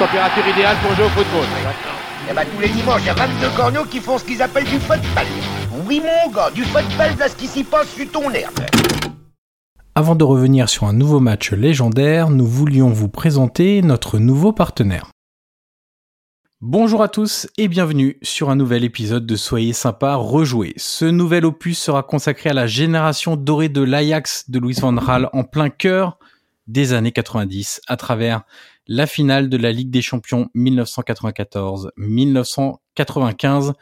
température idéale pour jouer au football. Eh ben, tous les dimanches, il y a 22 corneaux qui font ce qu'ils appellent du football. Oui, mon gars, du football, là, ce qui s'y passe sur ton herbe. Avant de revenir sur un nouveau match légendaire, nous voulions vous présenter notre nouveau partenaire. Bonjour à tous et bienvenue sur un nouvel épisode de Soyez sympa rejoué. Ce nouvel opus sera consacré à la génération dorée de l'Ajax de Louis van Gaal en plein cœur des années 90 à travers la finale de la Ligue des Champions 1994-1995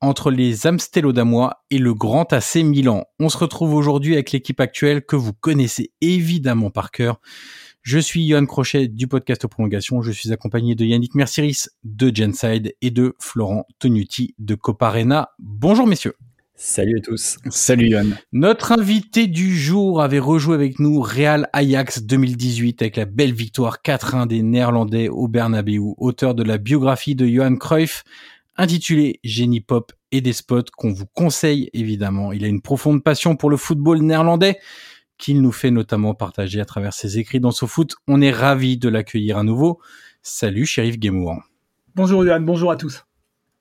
entre les Amstelodamois et le Grand AC Milan. On se retrouve aujourd'hui avec l'équipe actuelle que vous connaissez évidemment par cœur. Je suis Johan Crochet du podcast Prolongation. Je suis accompagné de Yannick Merciris de Genside et de Florent Tonuti de Coparena. Bonjour messieurs. Salut à tous. Salut Yann. Notre invité du jour avait rejoué avec nous Real Ajax 2018 avec la belle victoire 4-1 des Néerlandais au Bernabeu, auteur de la biographie de Johan Cruyff intitulée Génie Pop et des spots qu'on vous conseille évidemment. Il a une profonde passion pour le football néerlandais qu'il nous fait notamment partager à travers ses écrits dans foot. On est ravi de l'accueillir à nouveau. Salut Shérif Guémouan. Bonjour Johan, bonjour à tous.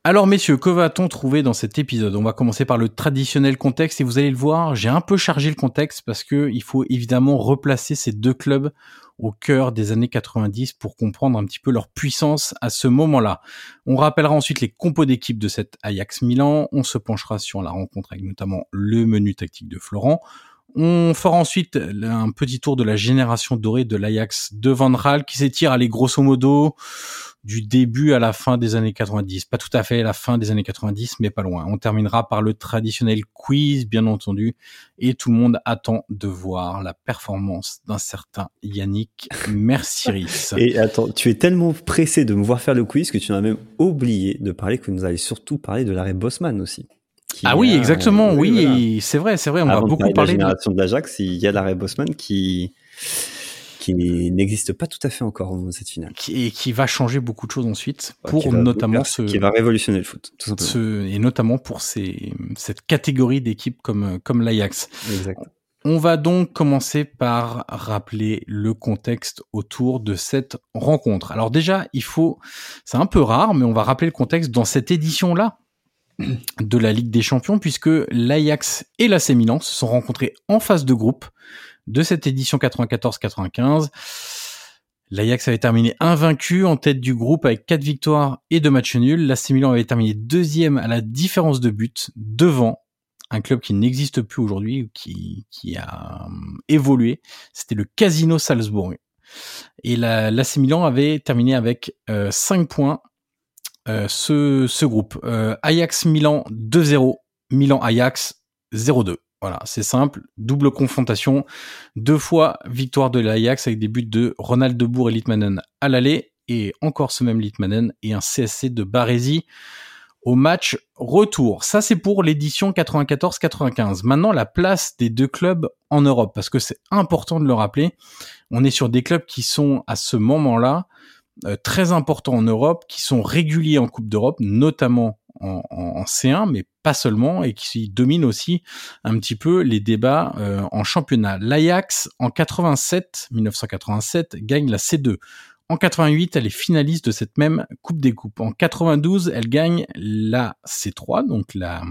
Alors messieurs, que va-t-on trouver dans cet épisode? On va commencer par le traditionnel contexte et vous allez le voir, j'ai un peu chargé le contexte parce que il faut évidemment replacer ces deux clubs au cœur des années 90 pour comprendre un petit peu leur puissance à ce moment-là. On rappellera ensuite les compos d'équipe de cette Ajax Milan, on se penchera sur la rencontre avec notamment le menu tactique de Florent. On fera ensuite un petit tour de la génération dorée de l'Ajax de Van Raal qui s'étire, allez, grosso modo, du début à la fin des années 90. Pas tout à fait la fin des années 90, mais pas loin. On terminera par le traditionnel quiz, bien entendu, et tout le monde attend de voir la performance d'un certain Yannick Merciris. et attends, tu es tellement pressé de me voir faire le quiz que tu m'as même oublié de parler que nous allons surtout parler de l'arrêt Bosman aussi. Ah oui, exactement. oui, c'est vrai, c'est vrai. On va beaucoup parler de la génération de l'Ajax. Il y a l'arrêt Bosman qui qui n'existe pas tout à fait encore dans cette finale. Et qui va changer beaucoup de choses ensuite pour notamment ce qui va révolutionner le foot, tout simplement. Ce, et notamment pour ces, cette catégorie d'équipes comme comme l'Ajax. On va donc commencer par rappeler le contexte autour de cette rencontre. Alors déjà, il faut, c'est un peu rare, mais on va rappeler le contexte dans cette édition-là de la Ligue des Champions puisque l'Ajax et l'AC Milan se sont rencontrés en phase de groupe de cette édition 94-95. L'Ajax avait terminé invaincu en tête du groupe avec quatre victoires et deux matchs nuls. L'AC Milan avait terminé deuxième à la différence de but devant un club qui n'existe plus aujourd'hui, qui, qui a hum, évolué. C'était le Casino Salzbourg. Et l'AC Milan avait terminé avec euh, 5 points euh, ce, ce groupe. Euh, Ajax Milan 2-0, Milan Ajax 0-2. Voilà, c'est simple, double confrontation, deux fois victoire de l'Ajax avec des buts de Ronald Debourg et Litmanen à l'aller, et encore ce même Litmanen et un CSC de Barési au match retour. Ça, c'est pour l'édition 94-95. Maintenant, la place des deux clubs en Europe, parce que c'est important de le rappeler. On est sur des clubs qui sont à ce moment-là euh, très importants en Europe, qui sont réguliers en Coupe d'Europe, notamment en, en, C1, mais pas seulement, et qui dominent aussi un petit peu les débats euh, en championnat. L'Ajax, en 87, 1987, gagne la C2. En 88, elle est finaliste de cette même Coupe des Coupes. En 92, elle gagne la C3, donc la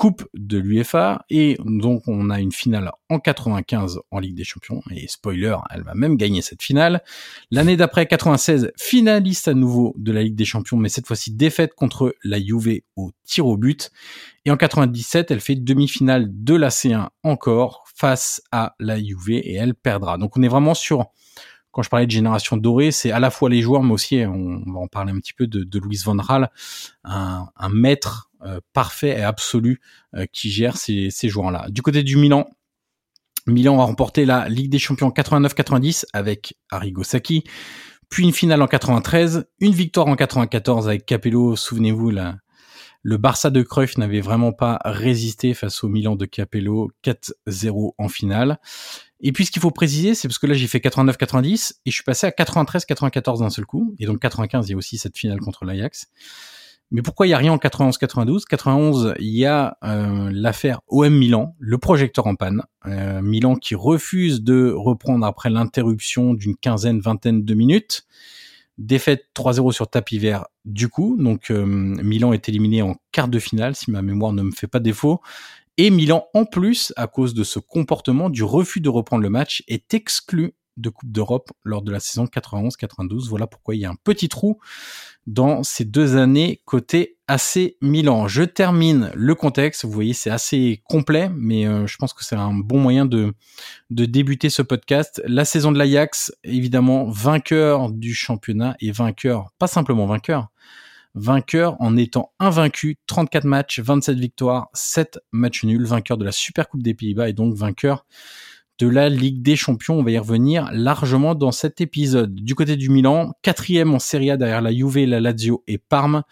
Coupe de l'UEFA et donc on a une finale en 95 en Ligue des Champions et spoiler, elle va même gagner cette finale. L'année d'après 96, finaliste à nouveau de la Ligue des Champions mais cette fois-ci défaite contre la Juve au tir au but et en 97, elle fait demi-finale de la C1 encore face à la Juve et elle perdra. Donc on est vraiment sur quand je parlais de génération dorée, c'est à la fois les joueurs, mais aussi, on, va en parler un petit peu de, de Louis Van Raal, un, maître parfait et absolu euh, qui gère ces, ces joueurs-là. Du côté du Milan, Milan a remporté la Ligue des Champions 89-90 avec Arrigo Sacchi, puis une finale en 93, une victoire en 94 avec Capello, souvenez-vous, le Barça de Cruyff n'avait vraiment pas résisté face au Milan de Capello, 4-0 en finale. Et puis ce qu'il faut préciser, c'est parce que là j'ai fait 89-90 et je suis passé à 93-94 d'un seul coup, et donc 95 il y a aussi cette finale contre l'Ajax. Mais pourquoi il y a rien en 91-92 91, il y a euh, l'affaire OM Milan, le projecteur en panne. Euh, Milan qui refuse de reprendre après l'interruption d'une quinzaine, vingtaine de minutes. Défaite 3-0 sur tapis vert du coup. Donc euh, Milan est éliminé en quart de finale, si ma mémoire ne me fait pas défaut. Et Milan, en plus, à cause de ce comportement, du refus de reprendre le match, est exclu de Coupe d'Europe lors de la saison 91-92. Voilà pourquoi il y a un petit trou dans ces deux années côté AC Milan. Je termine le contexte. Vous voyez, c'est assez complet, mais euh, je pense que c'est un bon moyen de, de débuter ce podcast. La saison de l'Ajax, évidemment, vainqueur du championnat et vainqueur, pas simplement vainqueur, vainqueur en étant invaincu, 34 matchs, 27 victoires, 7 matchs nuls, vainqueur de la Super Coupe des Pays-Bas et donc vainqueur de la Ligue des Champions. On va y revenir largement dans cet épisode. Du côté du Milan, quatrième en Serie A derrière la Juve, la Lazio et Parme.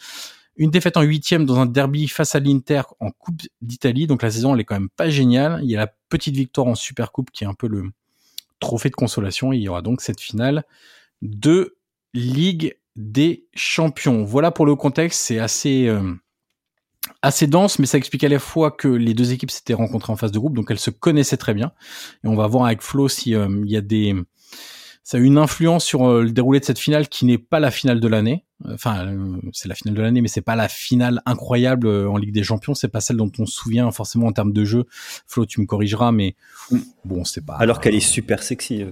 Une défaite en huitième dans un derby face à l'Inter en Coupe d'Italie. Donc la saison, elle est quand même pas géniale. Il y a la petite victoire en Super Coupe qui est un peu le trophée de consolation. il y aura donc cette finale de Ligue des Champions. Voilà pour le contexte. C'est assez... Euh, assez dense, mais ça explique à la fois que les deux équipes s'étaient rencontrées en phase de groupe, donc elles se connaissaient très bien. Et on va voir avec Flo si euh, il y a des ça a une influence sur euh, le déroulé de cette finale qui n'est pas la finale de l'année. Enfin, euh, c'est la finale de l'année, mais c'est pas la finale incroyable euh, en Ligue des Champions. C'est pas celle dont on se souvient forcément en termes de jeu. Flo, tu me corrigeras, mais bon, c'est pas. Alors qu'elle est super sexy.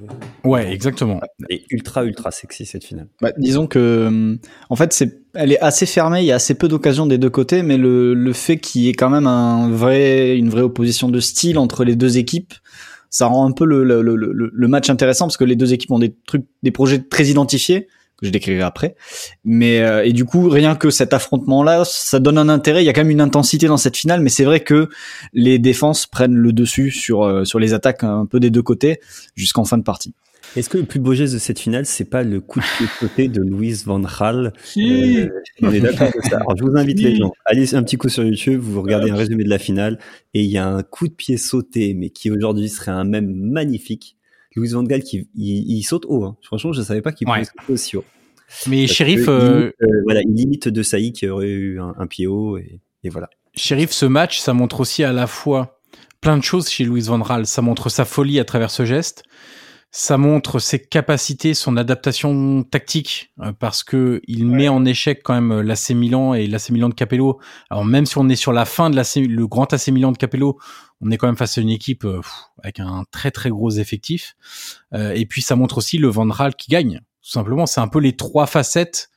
Ouais, exactement. Elle est ultra ultra sexy cette finale. Bah, disons que, en fait, c'est, elle est assez fermée. Il y a assez peu d'occasions des deux côtés, mais le, le fait qu'il y ait quand même un vrai, une vraie opposition de style entre les deux équipes ça rend un peu le, le, le, le, match intéressant parce que les deux équipes ont des trucs, des projets très identifiés que je décrirai après. Mais euh, et du coup, rien que cet affrontement-là, ça donne un intérêt. Il y a quand même une intensité dans cette finale, mais c'est vrai que les défenses prennent le dessus sur euh, sur les attaques un peu des deux côtés jusqu'en fin de partie. Est-ce que le plus beau geste de cette finale, c'est pas le coup de pied de côté de Louise Van Gaal si. euh, On est d'accord avec ça. Alors, je vous invite les gens, allez un petit coup sur YouTube, vous regardez un résumé de la finale, et il y a un coup de pied sauté, mais qui aujourd'hui serait un même magnifique. Louise Van Gaal qui il, saute haut. Hein. Franchement, je savais pas qu'il pouvait sauter aussi haut. Mais Sheriff, euh... euh, voilà, il limite De Saï qui aurait eu un, un pied haut, et, et voilà. Sheriff, ce match, ça montre aussi à la fois plein de choses chez Louise Van Gaal. Ça montre sa folie à travers ce geste ça montre ses capacités, son adaptation tactique, euh, parce que il met en échec quand même l'AC Milan et l'AC Milan de Capello. Alors même si on est sur la fin de l'AC, le grand AC Milan de Capello, on est quand même face à une équipe euh, avec un très très gros effectif. Euh, et puis ça montre aussi le Vandral qui gagne. Tout simplement, c'est un peu les trois facettes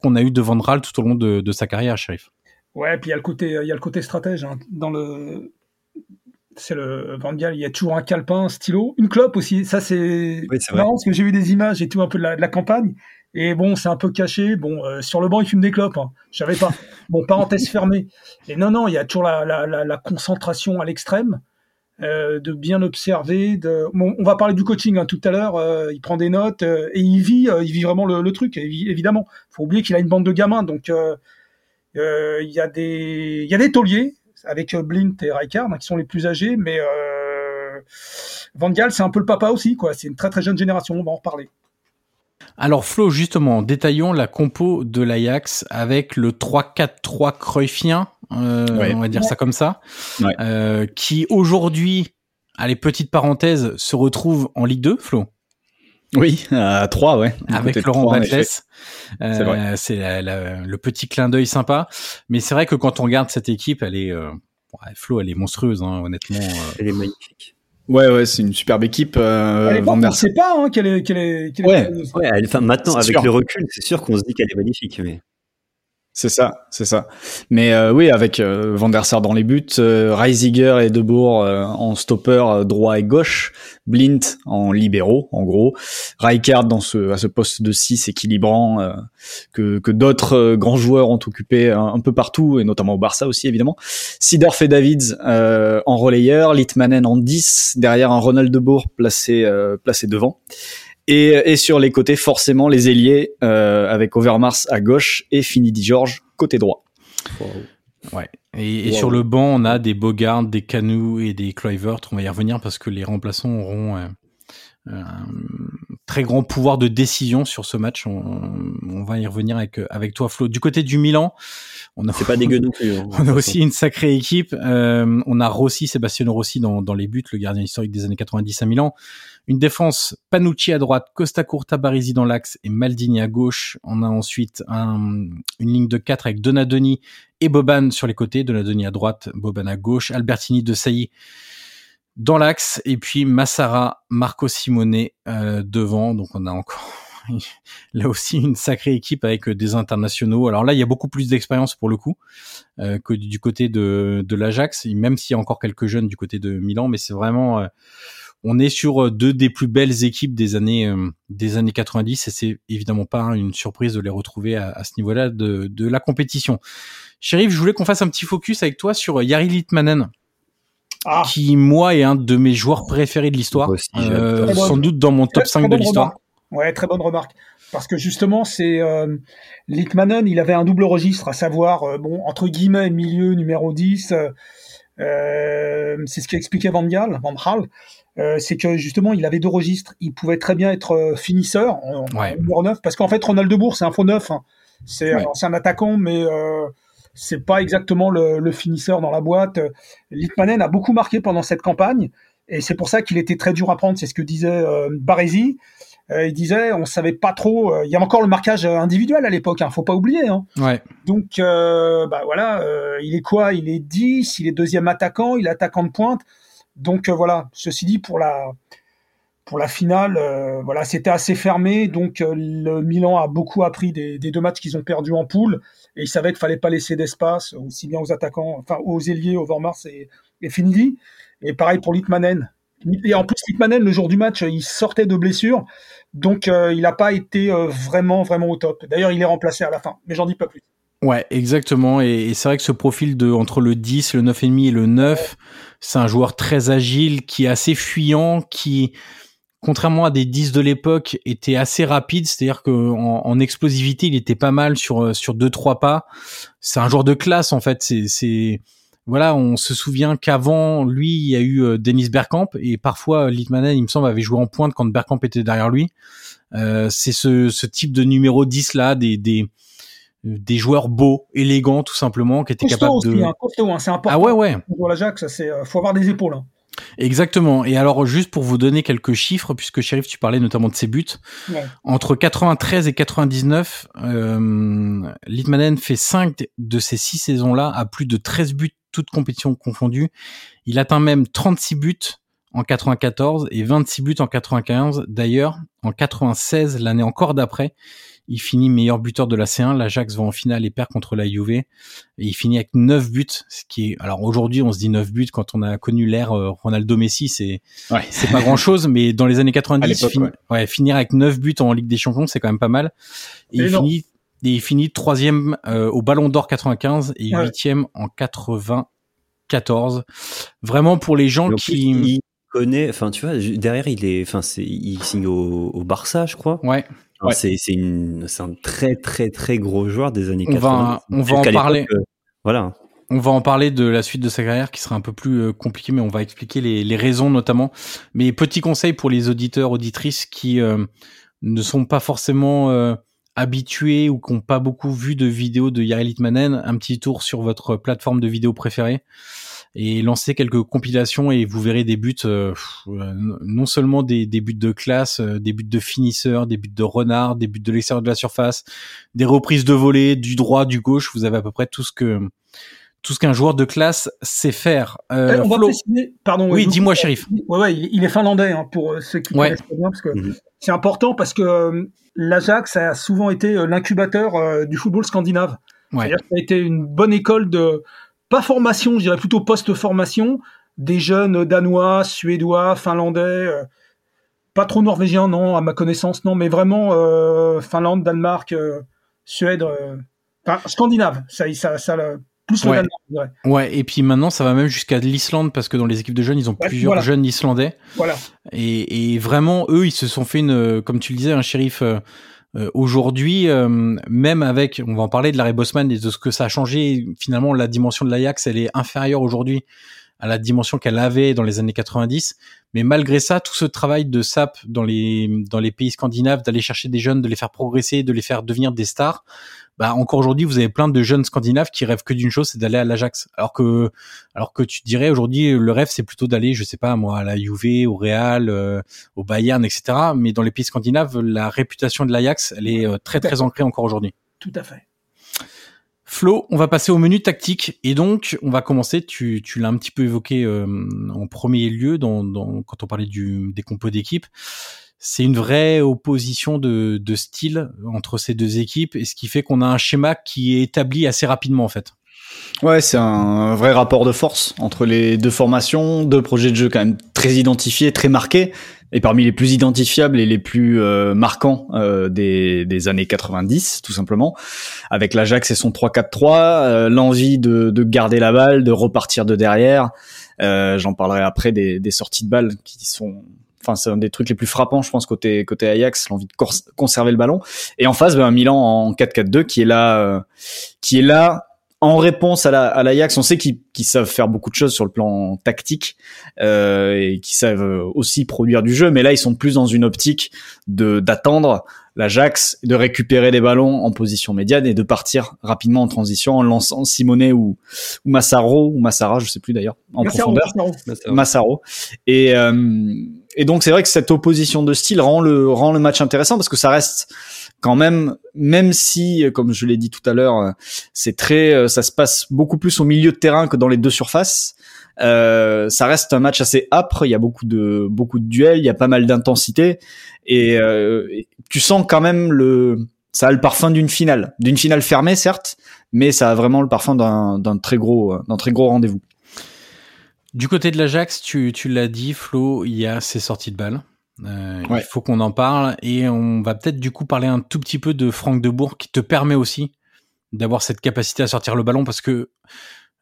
qu'on a eu de Vandral tout au long de, de sa carrière, Sheriff. Ouais, puis il y a le côté, il y a le côté stratège hein, dans le c'est le Van il y a toujours un calepin, un stylo, une clope aussi. Ça, c'est marrant parce que j'ai vu des images et tout un peu de la, campagne. Et bon, c'est un peu caché. Bon, euh, sur le banc, il fume des clopes. Hein. Je savais pas. Bon, parenthèse fermée. Et non, non, il y a toujours la, la, la, concentration à l'extrême, euh, de bien observer. De... Bon, on va parler du coaching hein, tout à l'heure. Euh, il prend des notes et il vit, il vit vraiment le, le truc. Évidemment, faut oublier qu'il a une bande de gamins, donc il y a des, il y a des tauliers avec euh, Blint et Rijkaard, hein, qui sont les plus âgés, mais euh, Van Gaal, c'est un peu le papa aussi, quoi. C'est une très très jeune génération, on va en reparler. Alors Flo, justement, détaillons la compo de l'Ajax avec le 3-4-3 Cruyffien, euh, on va dire ça comme ça, euh, qui aujourd'hui, allez, petite parenthèse, se retrouve en Ligue 2, Flo? Oui, à 3, ouais. Avec Laurent Batles. Euh, c'est le petit clin d'œil sympa. Mais c'est vrai que quand on regarde cette équipe, elle est, euh, Flo, elle est monstrueuse, hein, honnêtement. Euh. Elle est magnifique. Ouais, ouais, c'est une superbe équipe. Euh, elle est on ne sait pas hein, qu'elle est, qu'elle est, ouais, ouais enfin, maintenant, avec le recul, c'est sûr qu'on se dit qu'elle est magnifique. Mais... C'est ça, c'est ça. Mais euh, oui, avec euh, Van der Sar dans les buts, euh, Reisiger et Debourg euh, en stopper euh, droit et gauche, Blint en libéraux, en gros, Rijkaard dans ce à ce poste de 6 équilibrant que, que d'autres grands joueurs ont occupé un, peu partout et notamment au Barça aussi évidemment. Sidorf et Davids en relayeur, Litmanen en 10 derrière un Ronald Debourg placé placé devant. Et, et, sur les côtés, forcément, les ailiers euh, avec Overmars à gauche et Finidi George côté droit. Ouais. Et, et sur le banc, on a des Bogart, des Canu et des Kluivert. On va y revenir parce que les remplaçants auront euh, un très grand pouvoir de décision sur ce match. On, on, va y revenir avec avec toi, Flo. Du côté du Milan, On a, c'est pas dégueu non plus. Hein, on a aussi une sacrée équipe. Euh, on a Rossi, Sébastien Rossi dans, dans les buts, le gardien historique des années 90 à Milan. Une défense, Panucci à droite, Costa Curta Barisi dans l'axe et Maldini à gauche. On a ensuite un, une ligne de 4 avec Donadoni et Boban sur les côtés. Donadoni à droite, Boban à gauche. Albertini de Sailly dans l'axe et puis Massara, Marco Simone euh, devant. Donc on a encore là aussi une sacrée équipe avec euh, des internationaux. Alors là, il y a beaucoup plus d'expérience pour le coup euh, que du côté de, l'Ajax, même s'il y a encore quelques jeunes du côté de Milan, mais c'est vraiment on est sur deux des plus belles équipes des années des années 90 et c'est évidemment pas une surprise de les retrouver à, à ce niveau-là de, de la compétition. Chérif, je voulais qu'on fasse un petit focus avec toi sur Yari Litmanen. Ah. qui moi est un de mes joueurs préférés de l'histoire, euh, sans doute dans mon top 5 de l'histoire. Ouais, très bonne remarque. Parce que justement, c'est euh, Litmanen, il avait un double registre, à savoir, euh, bon, entre guillemets, milieu numéro 10, euh, c'est ce qu'expliquait Van Gaal, Van Gaal, euh, c'est que justement, il avait deux registres. Il pouvait très bien être finisseur, en, numéro 9, parce qu'en fait, Ronald de Bourg, c'est un faux neuf. Hein. C'est un attaquant, mais c'est pas exactement le, le, finisseur dans la boîte. Litmanen a beaucoup marqué pendant cette campagne, et c'est pour ça qu'il était très dur à prendre. C'est ce que disait euh, Baresi. Euh, il disait, on savait pas trop. Euh, il y a encore le marquage individuel à l'époque, hein, faut pas oublier. Hein. Ouais. Donc, euh, bah voilà, il est quoi? Il est 10, il est deuxième attaquant, il est attaquant de pointe. Donc voilà. Ceci dit, pour la pour la finale, voilà, c'était assez fermé. Donc le Milan a beaucoup appris des, des deux matchs qu'ils ont perdus en poule, et il savait qu'il fallait pas laisser d'espace aussi bien aux attaquants, enfin aux ailiers, Overmars et, et Finidi. Et pareil pour Litmanen. Et en plus, Litmanen, le jour du match, il sortait de blessure. Donc, euh, il n'a pas été euh, vraiment, vraiment au top. D'ailleurs, il est remplacé à la fin. Mais j'en dis pas plus. Ouais, exactement. Et, c'est vrai que ce profil de entre le 10, le 9,5 et le 9, c'est un joueur très agile, qui est assez fuyant, qui, contrairement à des 10 de l'époque, était assez rapide. C'est-à-dire qu'en en, explosivité, il était pas mal sur sur deux trois pas. C'est un joueur de classe en fait. C'est c'est voilà, on se souvient qu'avant lui, il y a eu euh, Dennis Bergkamp et parfois Litmanen, il me semble, avait joué en pointe quand Bergkamp était derrière lui. Euh, c'est ce, ce, type de numéro 10 là, des, des, des joueurs beaux, élégants tout simplement, qui étaient capables de. Hein, hein, c'est important. Ah ouais ouais. Pour l'Ajax, c'est euh, faut avoir des épaules. Hein. Exactement. Et alors, juste pour vous donner quelques chiffres, puisque Sheriff, tu parlais notamment de ses buts. Ouais. Entre 93 et 99, euh, Litmanen fait 5 de ces 6 saisons-là à plus de 13 buts toutes compétitions confondues. Il atteint même 36 buts en 94 et 26 buts en 95. D'ailleurs, en 96, l'année encore d'après, il finit meilleur buteur de la C1. L'Ajax va en finale et perd contre la Juve. Et il finit avec 9 buts, ce qui est, alors aujourd'hui, on se dit 9 buts quand on a connu l'ère euh, Ronaldo Messi, c'est, c'est pas grand chose, mais dans les années 90, ouais. finir avec 9 buts en Ligue des Champions, c'est quand même pas mal. Et il finit et il finit troisième euh, au Ballon d'Or 95 et huitième en 94. Vraiment pour les gens qui il connaît, enfin tu vois, derrière il est, enfin c'est, il signe au, au, Barça, je crois. Ouais. Ouais. C'est c'est une, c'est un très très très gros joueur des années on 80. Va, on va en parler. Euh, voilà. On va en parler de la suite de sa carrière qui sera un peu plus euh, compliquée, mais on va expliquer les, les, raisons notamment. Mais petit conseil pour les auditeurs, auditrices qui euh, ne sont pas forcément habitués ou qui n'ont pas beaucoup vu de vidéos de Yari Litmanen, un petit tour sur votre plateforme de vidéo préférée et lancez quelques compilations et vous verrez des buts, euh, euh, non seulement des, des, buts de classe, euh, des buts de finisseur, des buts de renard, des buts de l'extérieur de la surface, des reprises de volée, du droit, du gauche, vous avez à peu près tout ce que tout ce qu'un joueur de classe sait faire. Euh, on va préciser, pardon. Oui, dis-moi, shérif. Ouais, ouais, il est finlandais hein, pour ceux qui ouais. connaissent bien, parce que mhm. c'est important parce que l'Ajax a souvent été l'incubateur euh, du football scandinave. Ouais. C'est-à-dire que ça a été une bonne école de, pas formation, je dirais plutôt post-formation, des jeunes danois, suédois, finlandais, euh, pas trop norvégiens, non, à ma connaissance, non, mais vraiment euh, Finlande, Danemark, euh, Suède, enfin scandinave, ça, ça, ça, plus ouais. le Danemark. Ouais, et puis maintenant ça va même jusqu'à l'Islande parce que dans les équipes de jeunes ils ont ouais, plusieurs voilà. jeunes islandais. Voilà. Et, et, vraiment eux ils se sont fait une, comme tu le disais, un shérif. Euh, aujourd'hui, euh, même avec, on va en parler de Larry Bosman et de ce que ça a changé. Finalement, la dimension de l'Ajax, elle est inférieure aujourd'hui à la dimension qu'elle avait dans les années 90. Mais malgré ça, tout ce travail de SAP dans les dans les pays scandinaves, d'aller chercher des jeunes, de les faire progresser, de les faire devenir des stars, bah encore aujourd'hui, vous avez plein de jeunes scandinaves qui rêvent que d'une chose, c'est d'aller à l'Ajax. Alors que alors que tu dirais aujourd'hui, le rêve c'est plutôt d'aller, je sais pas moi, à la Juve, au Real, euh, au Bayern, etc. Mais dans les pays scandinaves, la réputation de l'Ajax, elle est euh, très très ancrée encore aujourd'hui. Tout à fait. Flo, on va passer au menu tactique et donc on va commencer. Tu, tu l'as un petit peu évoqué euh, en premier lieu dans, dans, quand on parlait du, des compos d'équipe. C'est une vraie opposition de, de style entre ces deux équipes et ce qui fait qu'on a un schéma qui est établi assez rapidement en fait. Ouais, c'est un vrai rapport de force entre les deux formations, deux projets de jeu quand même très identifiés, très marqués, et parmi les plus identifiables et les plus euh, marquants euh, des, des, années 90, tout simplement, avec l'Ajax et son 3-4-3, euh, l'envie de, de, garder la balle, de repartir de derrière. J'en parlerai après des, des, sorties de balles qui sont enfin c'est un des trucs les plus frappants je pense côté côté Ajax l'envie de conserver le ballon et en face ben, Milan en 4-4-2 qui est là qui est là en réponse à la à l'Ajax, on sait qu'ils savent faire beaucoup de choses sur le plan tactique euh, et qu'ils savent aussi produire du jeu, mais là ils sont plus dans une optique de d'attendre l'Ajax, de récupérer des ballons en position médiane et de partir rapidement en transition en lançant Simonet ou, ou Massaro ou Massara, je sais plus d'ailleurs, en profondeur. Massaro. Et euh, et donc c'est vrai que cette opposition de style rend le rend le match intéressant parce que ça reste quand même, même si, comme je l'ai dit tout à l'heure, c'est très, euh, ça se passe beaucoup plus au milieu de terrain que dans les deux surfaces. Euh, ça reste un match assez âpre. Il y a beaucoup de beaucoup de duels, il y a pas mal d'intensité et euh, tu sens quand même le, ça a le parfum d'une finale, d'une finale fermée certes, mais ça a vraiment le parfum d'un très gros d'un très gros rendez-vous. Du côté de l'Ajax, tu, tu l'as dit, Flo, il y a ces sorties de balles. Euh, Il faut qu'on en parle et on va peut-être du coup parler un tout petit peu de Franck Debourg qui te permet aussi d'avoir cette capacité à sortir le ballon parce que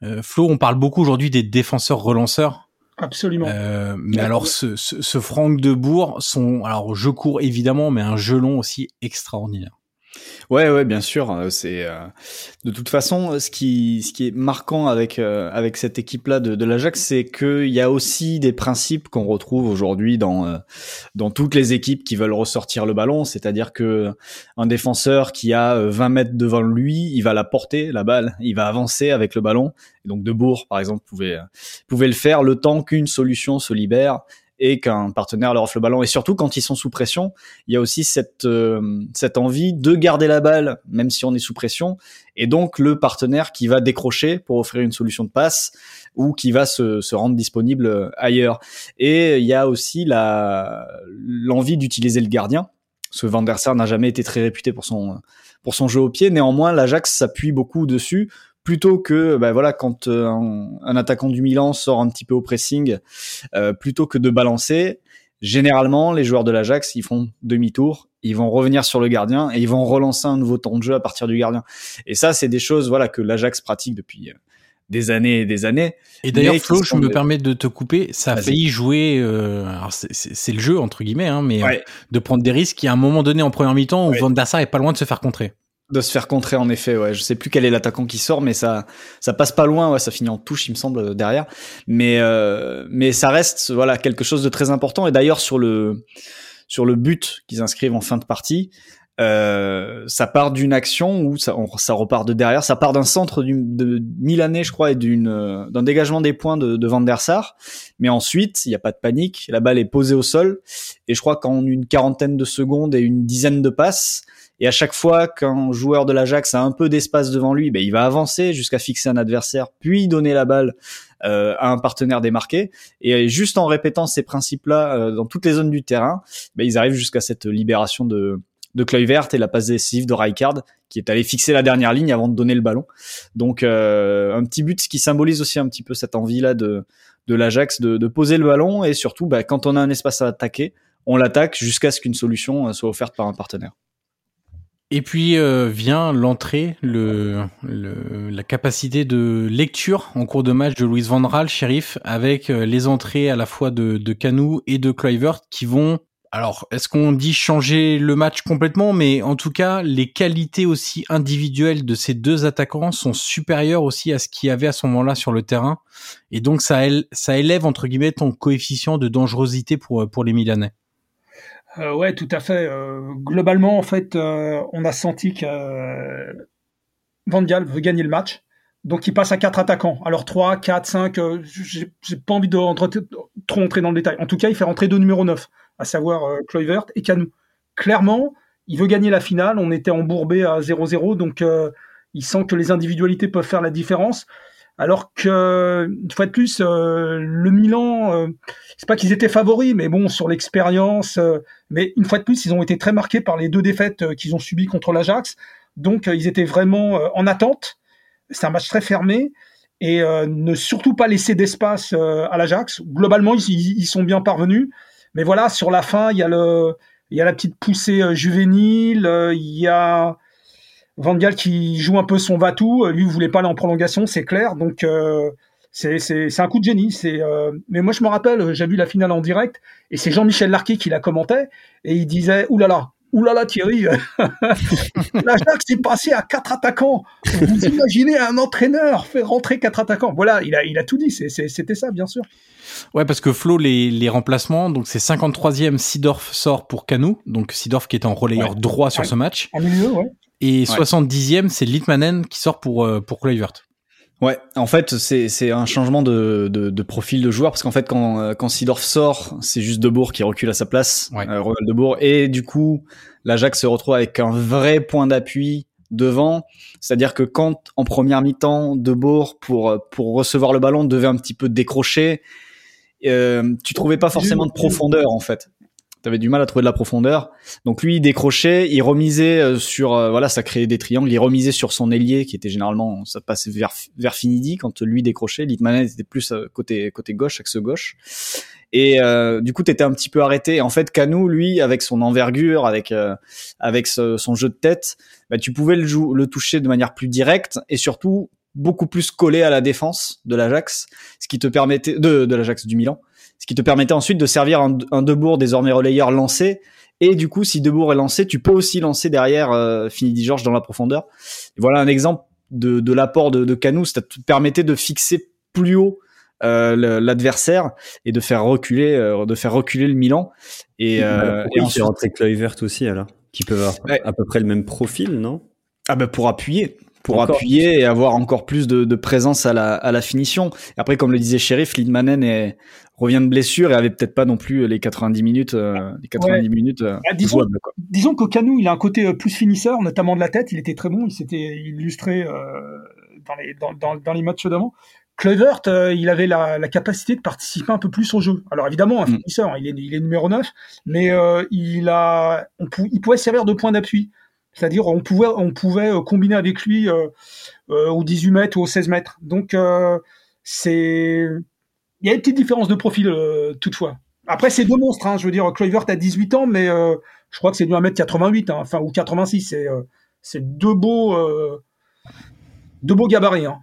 euh, Flo, on parle beaucoup aujourd'hui des défenseurs relanceurs. Absolument. Euh, mais alors ce, ce, ce Franck Debourg, son alors je cours évidemment, mais un gelon aussi extraordinaire. Ouais, ouais, bien sûr. Euh, c'est euh, de toute façon ce qui ce qui est marquant avec euh, avec cette équipe-là de, de l'Ajax, c'est qu'il y a aussi des principes qu'on retrouve aujourd'hui dans dans toutes les équipes qui veulent ressortir le ballon. C'est-à-dire que un défenseur qui a 20 mètres devant lui, il va la porter la balle, il va avancer avec le ballon. Et donc Debourg, par exemple, pouvait pouvait le faire le temps qu'une solution se libère et qu'un partenaire leur offre le ballon. Et surtout, quand ils sont sous pression, il y a aussi cette, euh, cette envie de garder la balle, même si on est sous pression, et donc le partenaire qui va décrocher pour offrir une solution de passe ou qui va se, se rendre disponible ailleurs. Et il y a aussi la l'envie d'utiliser le gardien. Ce Van der Sar n'a jamais été très réputé pour son pour son jeu au pied. Néanmoins, l'Ajax s'appuie beaucoup dessus plutôt que bah voilà quand euh, un, attaquant du Milan sort un petit peu au pressing, euh, plutôt que de balancer, généralement les joueurs de l'Ajax ils font demi-tour, ils vont revenir sur le gardien et ils vont relancer un nouveau temps de jeu à partir du gardien. Et ça c'est des choses voilà que l'Ajax pratique depuis euh, des années et des années. Et d'ailleurs, Flo, je me permets de te couper. Ça a failli jouer. Euh, c'est le jeu entre guillemets, hein, mais de prendre des risques. Il y a un moment donné en première mi-temps où Van der Sar est pas loin de se faire contrer de se faire contrer en effet ouais. Je sais plus quel est l'attaquant qui sort mais ça ça passe pas loin ouais ça finit en touche il me semble derrière. Mais euh, mais ça reste voilà quelque chose de très important. Et d'ailleurs sur le sur le but qu'ils inscrivent en fin de partie euh, ça part d'une action où ça, ça repart de derrière, ça part d'un centre de Milanais, je crois, et d'une euh, d'un dégagement des points de, de Van der Sar. Mais ensuite, il n'y a pas de panique, la balle est posée au sol, et je crois qu'en une quarantaine de secondes et une dizaine de passes, et à chaque fois qu'un joueur de l'Ajax a un peu d'espace devant lui, ben, il va avancer jusqu'à fixer un adversaire, puis donner la balle euh, à un partenaire démarqué. Et juste en répétant ces principes-là euh, dans toutes les zones du terrain, ben, ils arrivent jusqu'à cette libération de, de Kluivert et la passe décisive de Rijkaard qui est allé fixer la dernière ligne avant de donner le ballon. Donc euh, un petit but qui symbolise aussi un petit peu cette envie-là de, de l'Ajax de, de, poser le ballon et surtout ben, quand on a un espace à attaquer, on l'attaque jusqu'à ce qu'une solution soit offerte par un partenaire. Et puis euh, vient l'entrée, le, le, la capacité de lecture en cours de match de Louis Van Raal, shérif, avec euh, les entrées à la fois de, de Canou et de Kluivert qui vont alors, est-ce qu'on dit changer le match complètement Mais en tout cas, les qualités aussi individuelles de ces deux attaquants sont supérieures aussi à ce qu'il y avait à ce moment-là sur le terrain. Et donc, ça, ça élève, entre guillemets, ton coefficient de dangerosité pour, pour les Milanais. Euh, ouais, tout à fait. Euh, globalement, en fait, euh, on a senti que euh, Van Gaal veut gagner le match. Donc, il passe à quatre attaquants. Alors, 3, 4, 5, j'ai pas envie de trop entrer dans le détail. En tout cas, il fait rentrer deux numéros 9 à savoir Kluivert et Canou. Clairement, il veut gagner la finale. On était embourbé à 0-0, donc il sent que les individualités peuvent faire la différence. Alors que, une fois de plus, euh, le Milan, euh, c'est pas qu'ils étaient favoris, mais bon, sur l'expérience, mais une fois de plus, ils ont été très marqués par les deux défaites qu'ils ont subies contre l'Ajax. Donc, ils étaient vraiment en attente. C'est un match très fermé et ne surtout pas laisser d'espace à l'Ajax. Globalement, ils, ils, sont bien parvenus. Mais voilà, sur la fin, il y a le, il y a la petite poussée euh, juvénile, euh, il y a Van Gaal qui joue un peu son va-tout. Lui, vous voulait pas aller en prolongation, c'est clair. Donc, euh, c'est un coup de génie. C'est mais moi je me rappelle, j'ai vu la finale en direct et c'est Jean-Michel Larquet qui la commentait et il disait oulala, oulala Thierry, l'Ajax est passé à quatre attaquants. Vous imaginez un entraîneur faire rentrer quatre attaquants Voilà, il a il a tout dit. C'était ça bien sûr. Ouais, parce que Flo, les, les remplacements, donc c'est 53e, Sidorf sort pour Canou, donc Sidorf qui est en relayeur droit sur ce match. En milieu, ouais. Et 70e, c'est Litmanen qui sort pour, euh, pour Kluivert. Ouais, en fait, c'est un changement de, de, de, profil de joueur parce qu'en fait, quand, euh, quand Sidorf sort, c'est juste Debourg qui recule à sa place, ouais. euh, Ronald Debourg, et du coup, l'Ajax se retrouve avec un vrai point d'appui devant, c'est-à-dire que quand en première mi-temps, Debourg pour pour recevoir le ballon devait un petit peu décrocher euh, tu trouvais pas forcément de profondeur en fait. Tu avais du mal à trouver de la profondeur. Donc lui, il décrochait, il remisait euh, sur, euh, voilà, ça créait des triangles. Il remisait sur son ailier qui était généralement, ça passait vers vers Finidi quand lui décrochait. Litmanen était plus côté côté gauche, axe gauche. Et euh, du coup, tu étais un petit peu arrêté. En fait, Canou, lui, avec son envergure, avec avec son jeu de tête, bah, tu pouvais le, le toucher de manière plus directe et surtout beaucoup plus collé à la défense de l'Ajax, ce qui te permettait de, de l'Ajax du Milan, ce qui te permettait ensuite de servir un, un Debourg désormais relayeur lancé. Et du coup, si Debourg est lancé, tu peux aussi lancer derrière euh, Finidi George dans la profondeur. voilà un exemple de, de l'apport de, de Canou, ça te permettait de fixer plus haut euh, l'adversaire et de faire reculer, euh, de faire reculer le Milan. Et, euh, et ensuite rentrer Kluivert aussi alors, qui peut avoir à peu près le même profil, non? Ah ben pour appuyer, pour appuyer et avoir encore plus de, de, présence à la, à la finition. après, comme le disait Sheriff, Lindmanen est, revient de blessure et avait peut-être pas non plus les 90 minutes, euh, les 90 minutes euh, bah, disons, jouables, quoi. disons qu'au Canou, il a un côté euh, plus finisseur, notamment de la tête. Il était très bon. Il s'était illustré euh, dans, les, dans, dans, dans les matchs d'avant. Kluivert, euh, il avait la, la, capacité de participer un peu plus au jeu. Alors évidemment, un mm. finisseur, il, est, il est numéro 9, mais euh, il a, on il pouvait servir de point d'appui. C'est-à-dire on pouvait, on pouvait euh, combiner avec lui euh, euh, au 18 mètres ou au 16 mètres. Donc euh, c'est, il y a une petite différence de profil euh, toutefois. Après c'est deux monstres, hein, je veux dire, Kluivert a 18 ans, mais je crois que c'est du 1m88, hein, enfin ou 86. C'est c'est deux beaux deux beaux gabarits. Hein.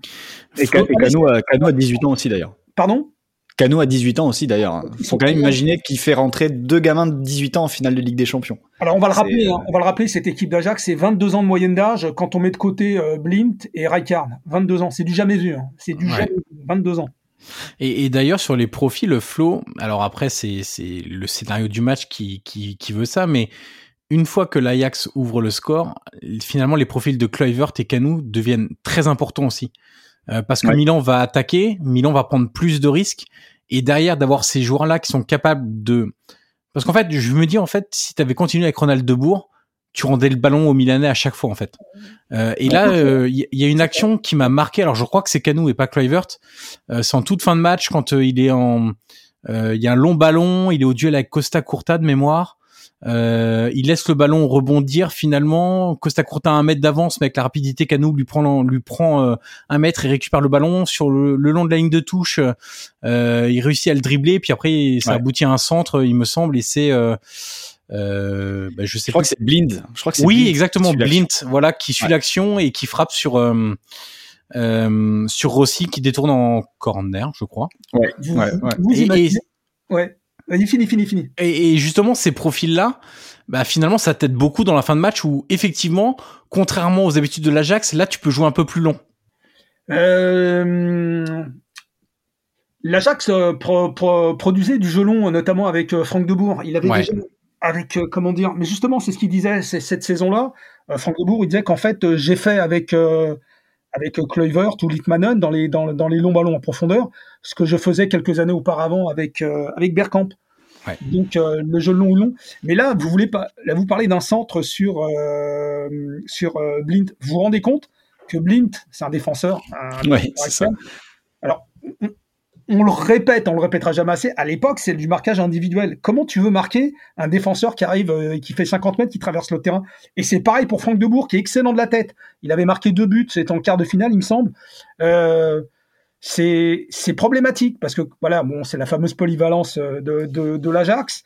Et, et Cano, a, Cano a 18 ans aussi d'ailleurs. Pardon? Cano a 18 ans aussi d'ailleurs. Il faut quand même imaginer qu'il fait rentrer deux gamins de 18 ans en finale de Ligue des Champions. Alors on va le rappeler, hein, on va le rappeler, cette équipe d'Ajax, c'est 22 ans de moyenne d'âge quand on met de côté euh, Blint et Rijkaard. 22 ans, c'est du jamais vu. Hein. C'est du ouais. jamais vu. 22 ans. Et, et d'ailleurs sur les profils, le flow. Alors après c'est c'est le scénario du match qui qui qui veut ça, mais une fois que l'Ajax ouvre le score, finalement les profils de Kluivert et Canu deviennent très importants aussi. Euh, parce que ouais. Milan va attaquer, Milan va prendre plus de risques et derrière d'avoir ces joueurs-là qui sont capables de parce qu'en fait, je me dis en fait si tu avais continué avec Ronald Debourg, tu rendais le ballon au Milanais à chaque fois en fait. Euh, et là, il euh, y, y, a une action qui m'a marqué. Alors je crois que c'est Canu et pas Kluivert. Euh, c'est en toute fin de match quand il est en, il y a un long ballon, il est au duel avec Costa Curta de mémoire. Euh, il laisse le ballon rebondir finalement. Costa Curta a un mètre d'avance, mais avec la rapidité qu'Anou lui prend lui prend euh, un mètre et récupère le ballon sur le, le long de la ligne de touche. Euh, il réussit à le dribbler, puis après ça ouais. aboutit à un centre, il me semble, et c'est euh, euh, bah, je sais je crois que c'est Blind. Je crois que oui, Blind exactement, Blind, voilà, qui suit ouais. l'action et qui frappe sur euh, sur Rossi qui détourne en corner, je crois. Ouais, vous, ouais, vous, vous imaginez, et, ouais. Vas-y, fini, fini, fini. Et, et justement, ces profils-là, bah finalement, ça t'aide beaucoup dans la fin de match où effectivement, contrairement aux habitudes de l'Ajax, là, tu peux jouer un peu plus long. Euh, L'Ajax euh, produisait du jeu long, notamment avec euh, Franck Debourg. Il avait déjà, avec comment dire, mais justement, c'est ce qu'il disait cette saison-là. Franck Debourg, il disait qu'en fait, j'ai fait avec avec Kluivert ou Litmanen dans les dans, dans, les longs ballons en profondeur, ce que je faisais quelques années auparavant avec avec Bergkamp. Donc euh, le jeu long ou long. Mais là, vous voulez pas, là vous parlez d'un centre sur euh, sur euh, Blint. Vous vous rendez compte que Blint, c'est un défenseur. Oui, c'est ça. Alors on, le répète, on le répétera jamais assez. À l'époque, c'est du marquage individuel. Comment tu veux marquer un défenseur qui arrive, et qui fait 50 mètres, qui traverse le terrain? Et c'est pareil pour Franck Debourg, qui est excellent de la tête. Il avait marqué deux buts, c'est en quart de finale, il me semble. Euh, c'est problématique parce que voilà bon c'est la fameuse polyvalence euh, de l'Ajax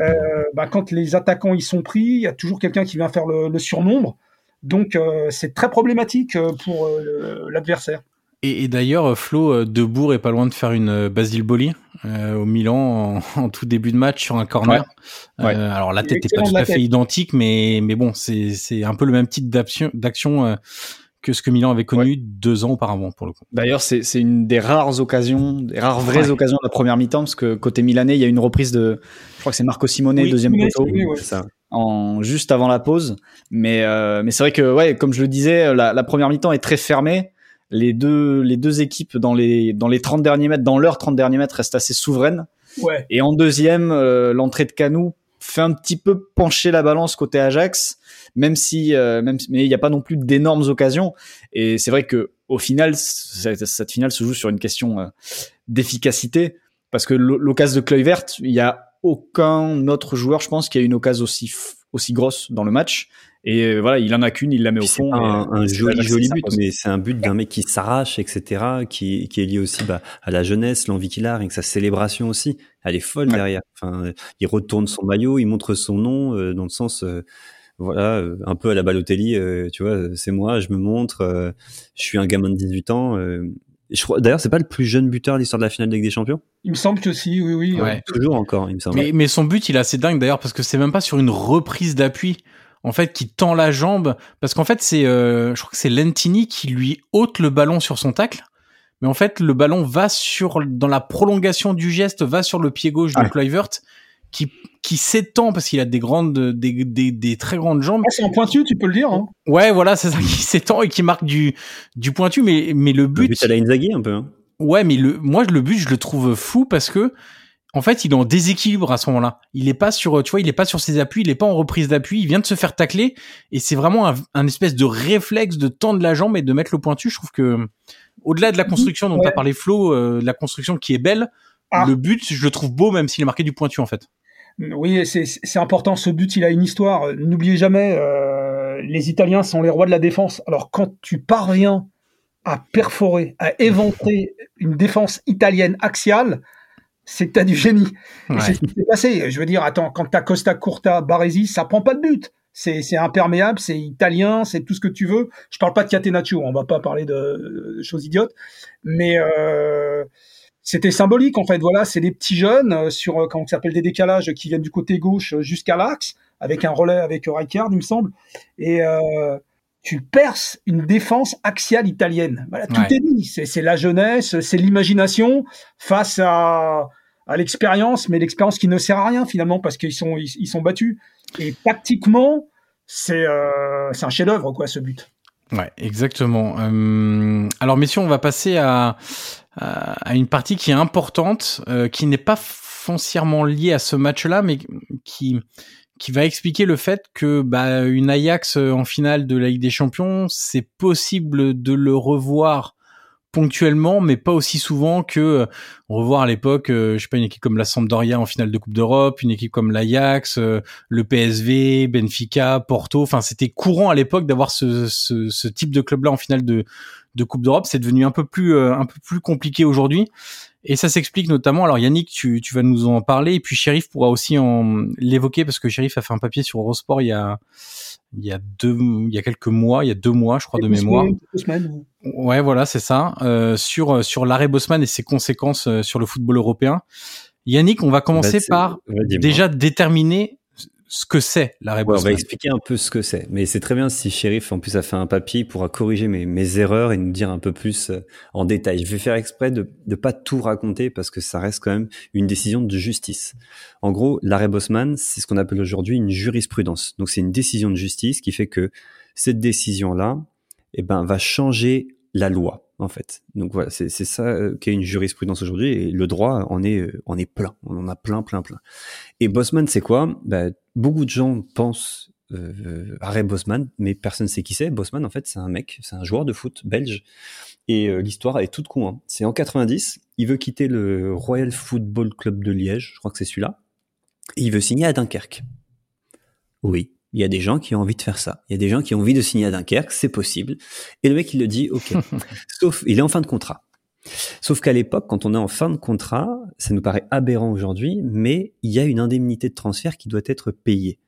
euh, bah, quand les attaquants y sont pris il y a toujours quelqu'un qui vient faire le, surnombre donc euh, c'est très problématique euh, pour l'adversaire et, et d'ailleurs Flo Debourg est pas loin de faire une Basile Boli au Milan en, tout début de match sur un corner ouais. alors la tête n'est pas tout à fait identique mais mais bon c'est c'est un peu le même type d'action d'action que ce que Milan avait connu deux ans auparavant pour le coup. D'ailleurs, c'est une des rares occasions, des rares vraies occasions de la première mi-temps, parce que côté milanais, il y a une reprise de, je crois que c'est Marco Simone, deuxième poteau, en juste avant la pause. Mais euh, mais c'est vrai que ouais, comme je le disais, la, la première mi-temps est très fermée. Les deux les deux équipes dans les dans les 30 derniers mètres, dans leurs 30 derniers mètres, restent assez souveraines. Ouais. Et en deuxième, euh, l'entrée de Canou fait un petit peu pencher la balance côté Ajax même si, euh, même, mais il n'y a pas non plus d'énormes occasions. Et c'est vrai que au final, cette, cette, finale se joue sur une question euh, d'efficacité, parce que l'occasion de Kluivert, il y a aucun autre joueur, je pense, qui a une occasion aussi aussi grosse dans le match. Et euh, voilà, il en a qu'une, il la met au fond. un, un joli, joli but, mais c'est un but d'un mec qui s'arrache, etc., qui, qui est lié aussi bah, à la jeunesse, l'envie qu'il a, et que sa célébration aussi, elle est folle derrière. Enfin, il retourne son maillot, il montre son nom euh, dans le sens voilà, euh, un peu à la Balotelli, euh, tu vois, c'est moi, je me montre, euh, je suis un gamin de 18 ans. d'ailleurs, c'est pas le plus jeune buteur de l'histoire de la finale de Ligue des Champions? Il me semble que si, oui, oui. Ouais. Toujours encore, il me semble. Mais, mais son but, il est assez dingue d'ailleurs parce que c'est même pas sur une reprise d'appui en fait qui tend la jambe parce qu'en fait c'est je crois que c'est Lentini qui lui ôte le ballon sur son tacle mais en fait le ballon va sur dans la prolongation du geste va sur le pied gauche de Kluivert qui qui s'étend parce qu'il a des grandes des, des, des très grandes jambes. Ah, c'est un pointu, tu peux le dire. Hein. Ouais, voilà, c'est ça qui s'étend et qui marque du du pointu, mais mais le but. Le but à la Inzaghi un peu. Hein. Ouais, mais le moi le but je le trouve fou parce que en fait, il est en déséquilibre à ce moment-là. Il est pas sur, tu vois, il est pas sur ses appuis, il est pas en reprise d'appui, il vient de se faire tacler et c'est vraiment un, un, espèce de réflexe de tendre la jambe et de mettre le pointu. Je trouve que au-delà de la construction dont ouais. tu as parlé Flo, euh, la construction qui est belle, ah. le but, je le trouve beau même s'il est marqué du pointu en fait. Oui, c'est important. Ce but, il a une histoire. N'oubliez jamais, euh, les Italiens sont les rois de la défense. Alors, quand tu parviens à perforer, à éventer une défense italienne axiale, c'est que tu as du génie. Ouais. C'est ce qui s'est passé. Je veux dire, attends, quand tu as Costa Curta, Baresi, ça prend pas de but. C'est imperméable, c'est italien, c'est tout ce que tu veux. Je parle pas de Catenaccio, on va pas parler de, de choses idiotes. Mais... Euh, c'était symbolique en fait. Voilà, c'est des petits jeunes euh, sur euh, comment ça s'appelle des décalages qui viennent du côté gauche euh, jusqu'à l'axe avec un relais avec Rijkaard, il me semble. Et euh, tu perces une défense axiale italienne. Voilà, tout ouais. est dit. C'est la jeunesse, c'est l'imagination face à, à l'expérience, mais l'expérience qui ne sert à rien finalement parce qu'ils sont ils, ils, sont battus. Et tactiquement, c'est euh, c'est un chef-d'œuvre quoi ce but. Ouais, exactement. Euh, alors messieurs, on va passer à à une partie qui est importante, euh, qui n'est pas foncièrement liée à ce match-là, mais qui qui va expliquer le fait que bah, une Ajax en finale de la Ligue des Champions, c'est possible de le revoir ponctuellement, mais pas aussi souvent que euh, revoir à l'époque, euh, je sais pas, une équipe comme la Sampdoria en finale de Coupe d'Europe, une équipe comme l'Ajax, euh, le PSV, Benfica, Porto. Enfin, c'était courant à l'époque d'avoir ce, type de club-là en finale de, de Coupe d'Europe. C'est devenu un peu plus euh, un peu plus compliqué aujourd'hui. Et ça s'explique notamment, alors Yannick, tu, tu vas nous en parler, et puis Sheriff pourra aussi en l'évoquer, parce que Sheriff a fait un papier sur Eurosport il y a, il y a deux, il y a quelques mois, il y a deux mois, je crois, de mémoire. Semaines. Ouais, voilà, c'est ça, euh, sur sur l'arrêt Bosman et ses conséquences sur le football européen. Yannick, on va commencer bah, par déjà déterminer ce que c'est l'arrêt ouais, On va expliquer un peu ce que c'est. Mais c'est très bien si Sheriff, en plus, a fait un papier, il pourra corriger mes, mes erreurs et nous dire un peu plus euh, en détail. Je vais faire exprès de ne pas tout raconter parce que ça reste quand même une décision de justice. En gros, l'arrêt Bosman, c'est ce qu'on appelle aujourd'hui une jurisprudence. Donc c'est une décision de justice qui fait que cette décision-là, eh ben, va changer la loi en fait. Donc voilà, c'est ça euh, qui est une jurisprudence aujourd'hui et le droit en est euh, en est plein, on en a plein plein plein. Et Bosman c'est quoi? Bah, beaucoup de gens pensent euh, Ray Bosman, mais personne ne sait qui c'est. Bosman en fait c'est un mec, c'est un joueur de foot belge et euh, l'histoire est toute con. Hein. C'est en 90, il veut quitter le Royal Football Club de Liège, je crois que c'est celui-là. Et il veut signer à Dunkerque. Oui, il y a des gens qui ont envie de faire ça. Il y a des gens qui ont envie de signer à Dunkerque, c'est possible. Et le mec, il le dit, ok. Sauf, il est en fin de contrat. Sauf qu'à l'époque, quand on est en fin de contrat, ça nous paraît aberrant aujourd'hui, mais il y a une indemnité de transfert qui doit être payée.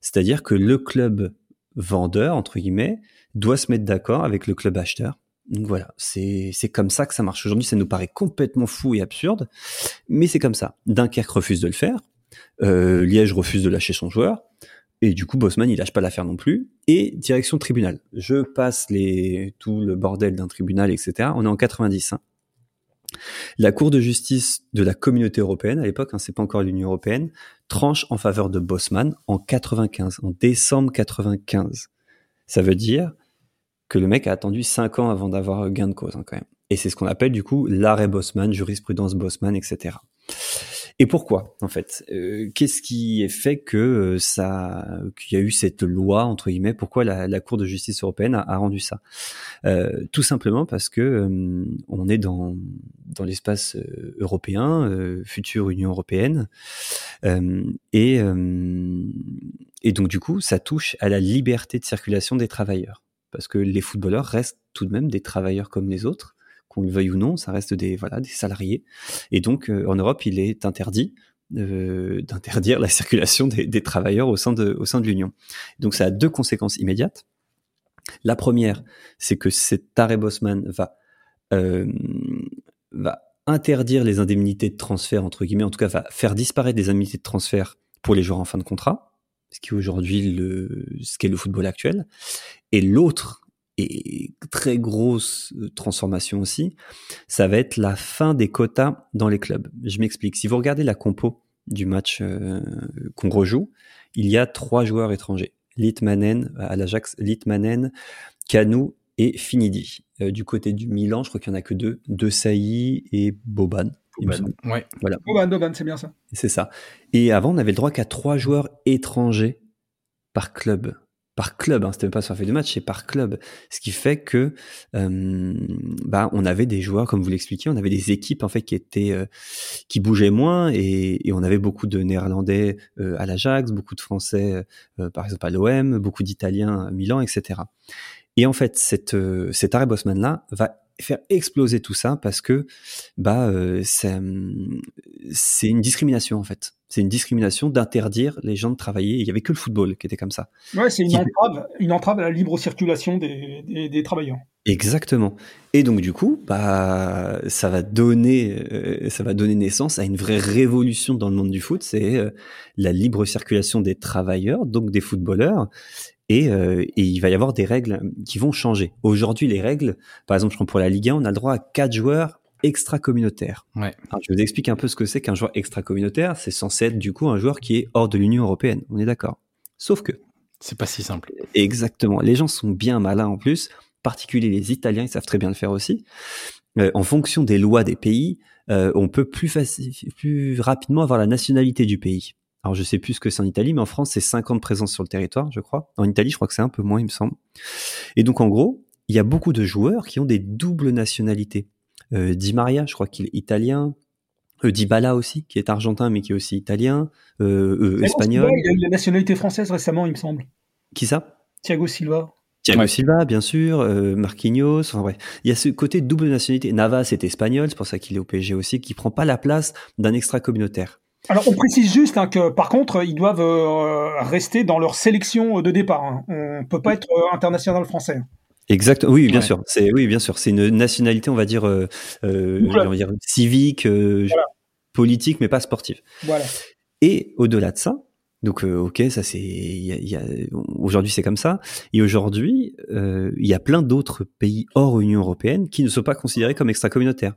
C'est-à-dire que le club vendeur, entre guillemets, doit se mettre d'accord avec le club acheteur. Donc voilà, c'est comme ça que ça marche. Aujourd'hui, ça nous paraît complètement fou et absurde, mais c'est comme ça. Dunkerque refuse de le faire, euh, Liège refuse de lâcher son joueur, et du coup, Bosman, il lâche pas l'affaire non plus. Et direction tribunal. Je passe tout le bordel d'un tribunal, etc. On est en 90. Hein. La Cour de justice de la communauté européenne, à l'époque, hein, c'est pas encore l'Union européenne, tranche en faveur de Bosman en 95, en décembre 95. Ça veut dire que le mec a attendu 5 ans avant d'avoir gain de cause, hein, quand même. Et c'est ce qu'on appelle, du coup, l'arrêt Bosman, jurisprudence Bosman, etc. Et pourquoi, en fait? Euh, Qu'est-ce qui est fait que euh, ça, qu'il y a eu cette loi entre guillemets? Pourquoi la, Cour de justice européenne a, rendu ça? Euh, Tout simplement parce que on est dans dans l'espace européen, future Union européenne, et et donc du coup, ça touche à la liberté de circulation des travailleurs, parce que les footballeurs restent tout de même des travailleurs comme les autres qu'on le veuille ou non, ça reste des voilà des salariés. Et donc euh, en Europe, il est interdit euh, d'interdire la circulation des, travailleurs au sein de au sein de l'Union. Donc ça a deux conséquences immédiates. La première, c'est que cet arrêt Bosman va euh, va interdire les indemnités de transfert entre guillemets, en tout cas va faire disparaître des indemnités de transfert pour les joueurs en fin de contrat, ce qui est aujourd'hui ce qu'est le football actuel. Et l'autre et très grosse euh, transformation aussi, ça va être la fin des quotas dans les clubs. Je m'explique. Si vous regardez la compo du match euh, qu'on rejoue, il y a trois joueurs étrangers. Litmanen euh, à l'Ajax, Litmanen, Kanou et Finidi. du côté du Milan, je crois qu'il n'y en a que deux, De Sailly et Boban. Boban, ouais. voilà. Boban, Boban, c'est bien ça. C'est ça. Et avant, on avait le droit qu'à trois joueurs étrangers par club par club, hein, c'était même pas sur la feuille de match, c'est par club. Ce qui fait que euh, bah, on avait des joueurs, comme vous l'expliquiez, on avait des équipes en fait qui étaient euh, qui bougeaient moins et, et, on avait beaucoup de Néerlandais euh, à l'Ajax, beaucoup de Français euh, par exemple à l'OM, beaucoup d'Italiens à Milan, etc. Et en fait, cette, cet arrêt Bosman là va faire exploser tout ça parce que bah c'est une discrimination en fait c'est une discrimination d'interdire les gens de travailler. Il y avait que le football qui était comme ça. Ouais, c'est une entrave, une entrave à la libre circulation des, des, travailleurs. Exactement. Et donc du coup, bah, ça va donner, euh, ça va donner naissance à une vraie révolution dans le monde du foot. C'est euh, la libre circulation des travailleurs, donc des footballeurs. Et, euh, et, il va y avoir des règles qui vont changer. Aujourd'hui, les règles, par exemple, je prends pour la Ligue 1, on a le droit à quatre joueurs extra-communautaire. Ouais. je vous explique un peu ce que c'est qu'un joueur extra-communautaire. C'est censé être du coup un joueur qui est hors de l'Union européenne. On est d'accord. Sauf que. C'est pas si simple. Exactement. Les gens sont bien malins en plus. En particulier les Italiens, ils savent très bien le faire aussi. Euh, en fonction des lois des pays, euh, on peut plus, plus rapidement avoir la nationalité du pays. Alors je sais plus ce que c'est en Italie, mais en France c'est 5 ans de présence sur le territoire, je crois. En Italie, je crois que c'est un peu moins, il me semble. Et donc en gros, il y a beaucoup de joueurs qui ont des doubles nationalités. Euh, Di Maria, je crois qu'il est italien. Euh, Di Bala aussi, qui est argentin mais qui est aussi italien, euh, espagnol. il a eu la nationalité française récemment, il me semble. Qui ça? Thiago Silva. Thiago Silva, bien sûr, Marquinhos, enfin bref. Il y a ce côté double nationalité. Navas est espagnol, c'est pour ça qu'il est au PSG aussi, qui prend pas la place d'un extra-communautaire. Alors on précise juste hein, que par contre ils doivent rester dans leur sélection de départ. Hein. On peut pas être international français. Exact. Oui, bien sûr. C'est oui, bien sûr. C'est une nationalité, on va dire, euh, euh dire civique. Euh, politique, mais pas sportive. Voilà. Et au-delà de ça, donc euh, ok, ça c'est, aujourd'hui c'est comme ça. Et aujourd'hui, euh, il y a plein d'autres pays hors Union européenne qui ne sont pas considérés comme extra-communautaires.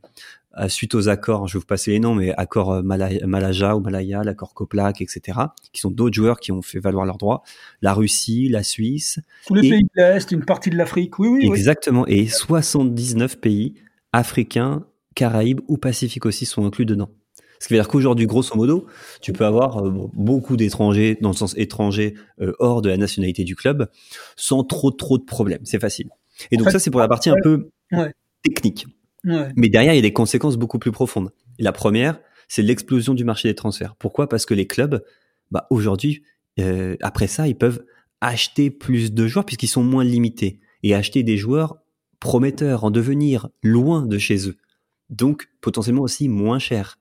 Euh, suite aux accords, je vais vous passer les noms, mais accord Malaja ou Malaya, l'accord Coplac, etc., qui sont d'autres joueurs qui ont fait valoir leurs droits. La Russie, la Suisse. Tous les pays de l'Est, une partie de l'Afrique, oui, oui. Exactement. Et 79 pays africains, Caraïbes ou Pacifiques aussi sont inclus dedans. Ce qui veut dire qu'aujourd'hui, grosso modo, tu peux avoir euh, beaucoup d'étrangers, dans le sens étranger, euh, hors de la nationalité du club, sans trop trop de problèmes. C'est facile. Et donc ça, c'est pour la partie un peu technique. Mais derrière, il y a des conséquences beaucoup plus profondes. La première, c'est l'explosion du marché des transferts. Pourquoi? Parce que les clubs, bah, aujourd'hui, euh, après ça, ils peuvent acheter plus de joueurs puisqu'ils sont moins limités et acheter des joueurs prometteurs en devenir loin de chez eux donc potentiellement aussi moins cher.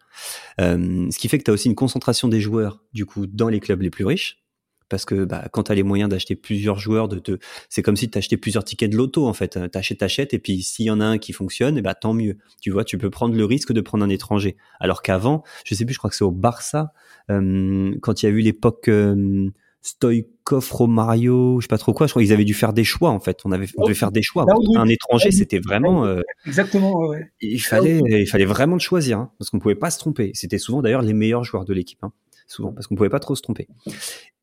Euh, ce qui fait que tu as aussi une concentration des joueurs du coup dans les clubs les plus riches. Parce que bah, quand tu as les moyens d'acheter plusieurs joueurs, de te... c'est comme si tu achetais plusieurs tickets de loto en fait. T'achètes, t'achètes, et puis s'il y en a un qui fonctionne, et bah, tant mieux. Tu vois, tu peux prendre le risque de prendre un étranger. Alors qu'avant, je sais plus, je crois que c'est au Barça, euh, quand il y a eu l'époque euh, Stoikov, Romario, je sais pas trop quoi. Je crois qu'ils avaient dû faire des choix en fait. On avait, on devait faire des choix. Un étranger, c'était vraiment. Euh, Exactement. Il fallait, il fallait vraiment choisir hein, parce qu'on pouvait pas se tromper. C'était souvent d'ailleurs les meilleurs joueurs de l'équipe, hein, souvent parce qu'on pouvait pas trop se tromper.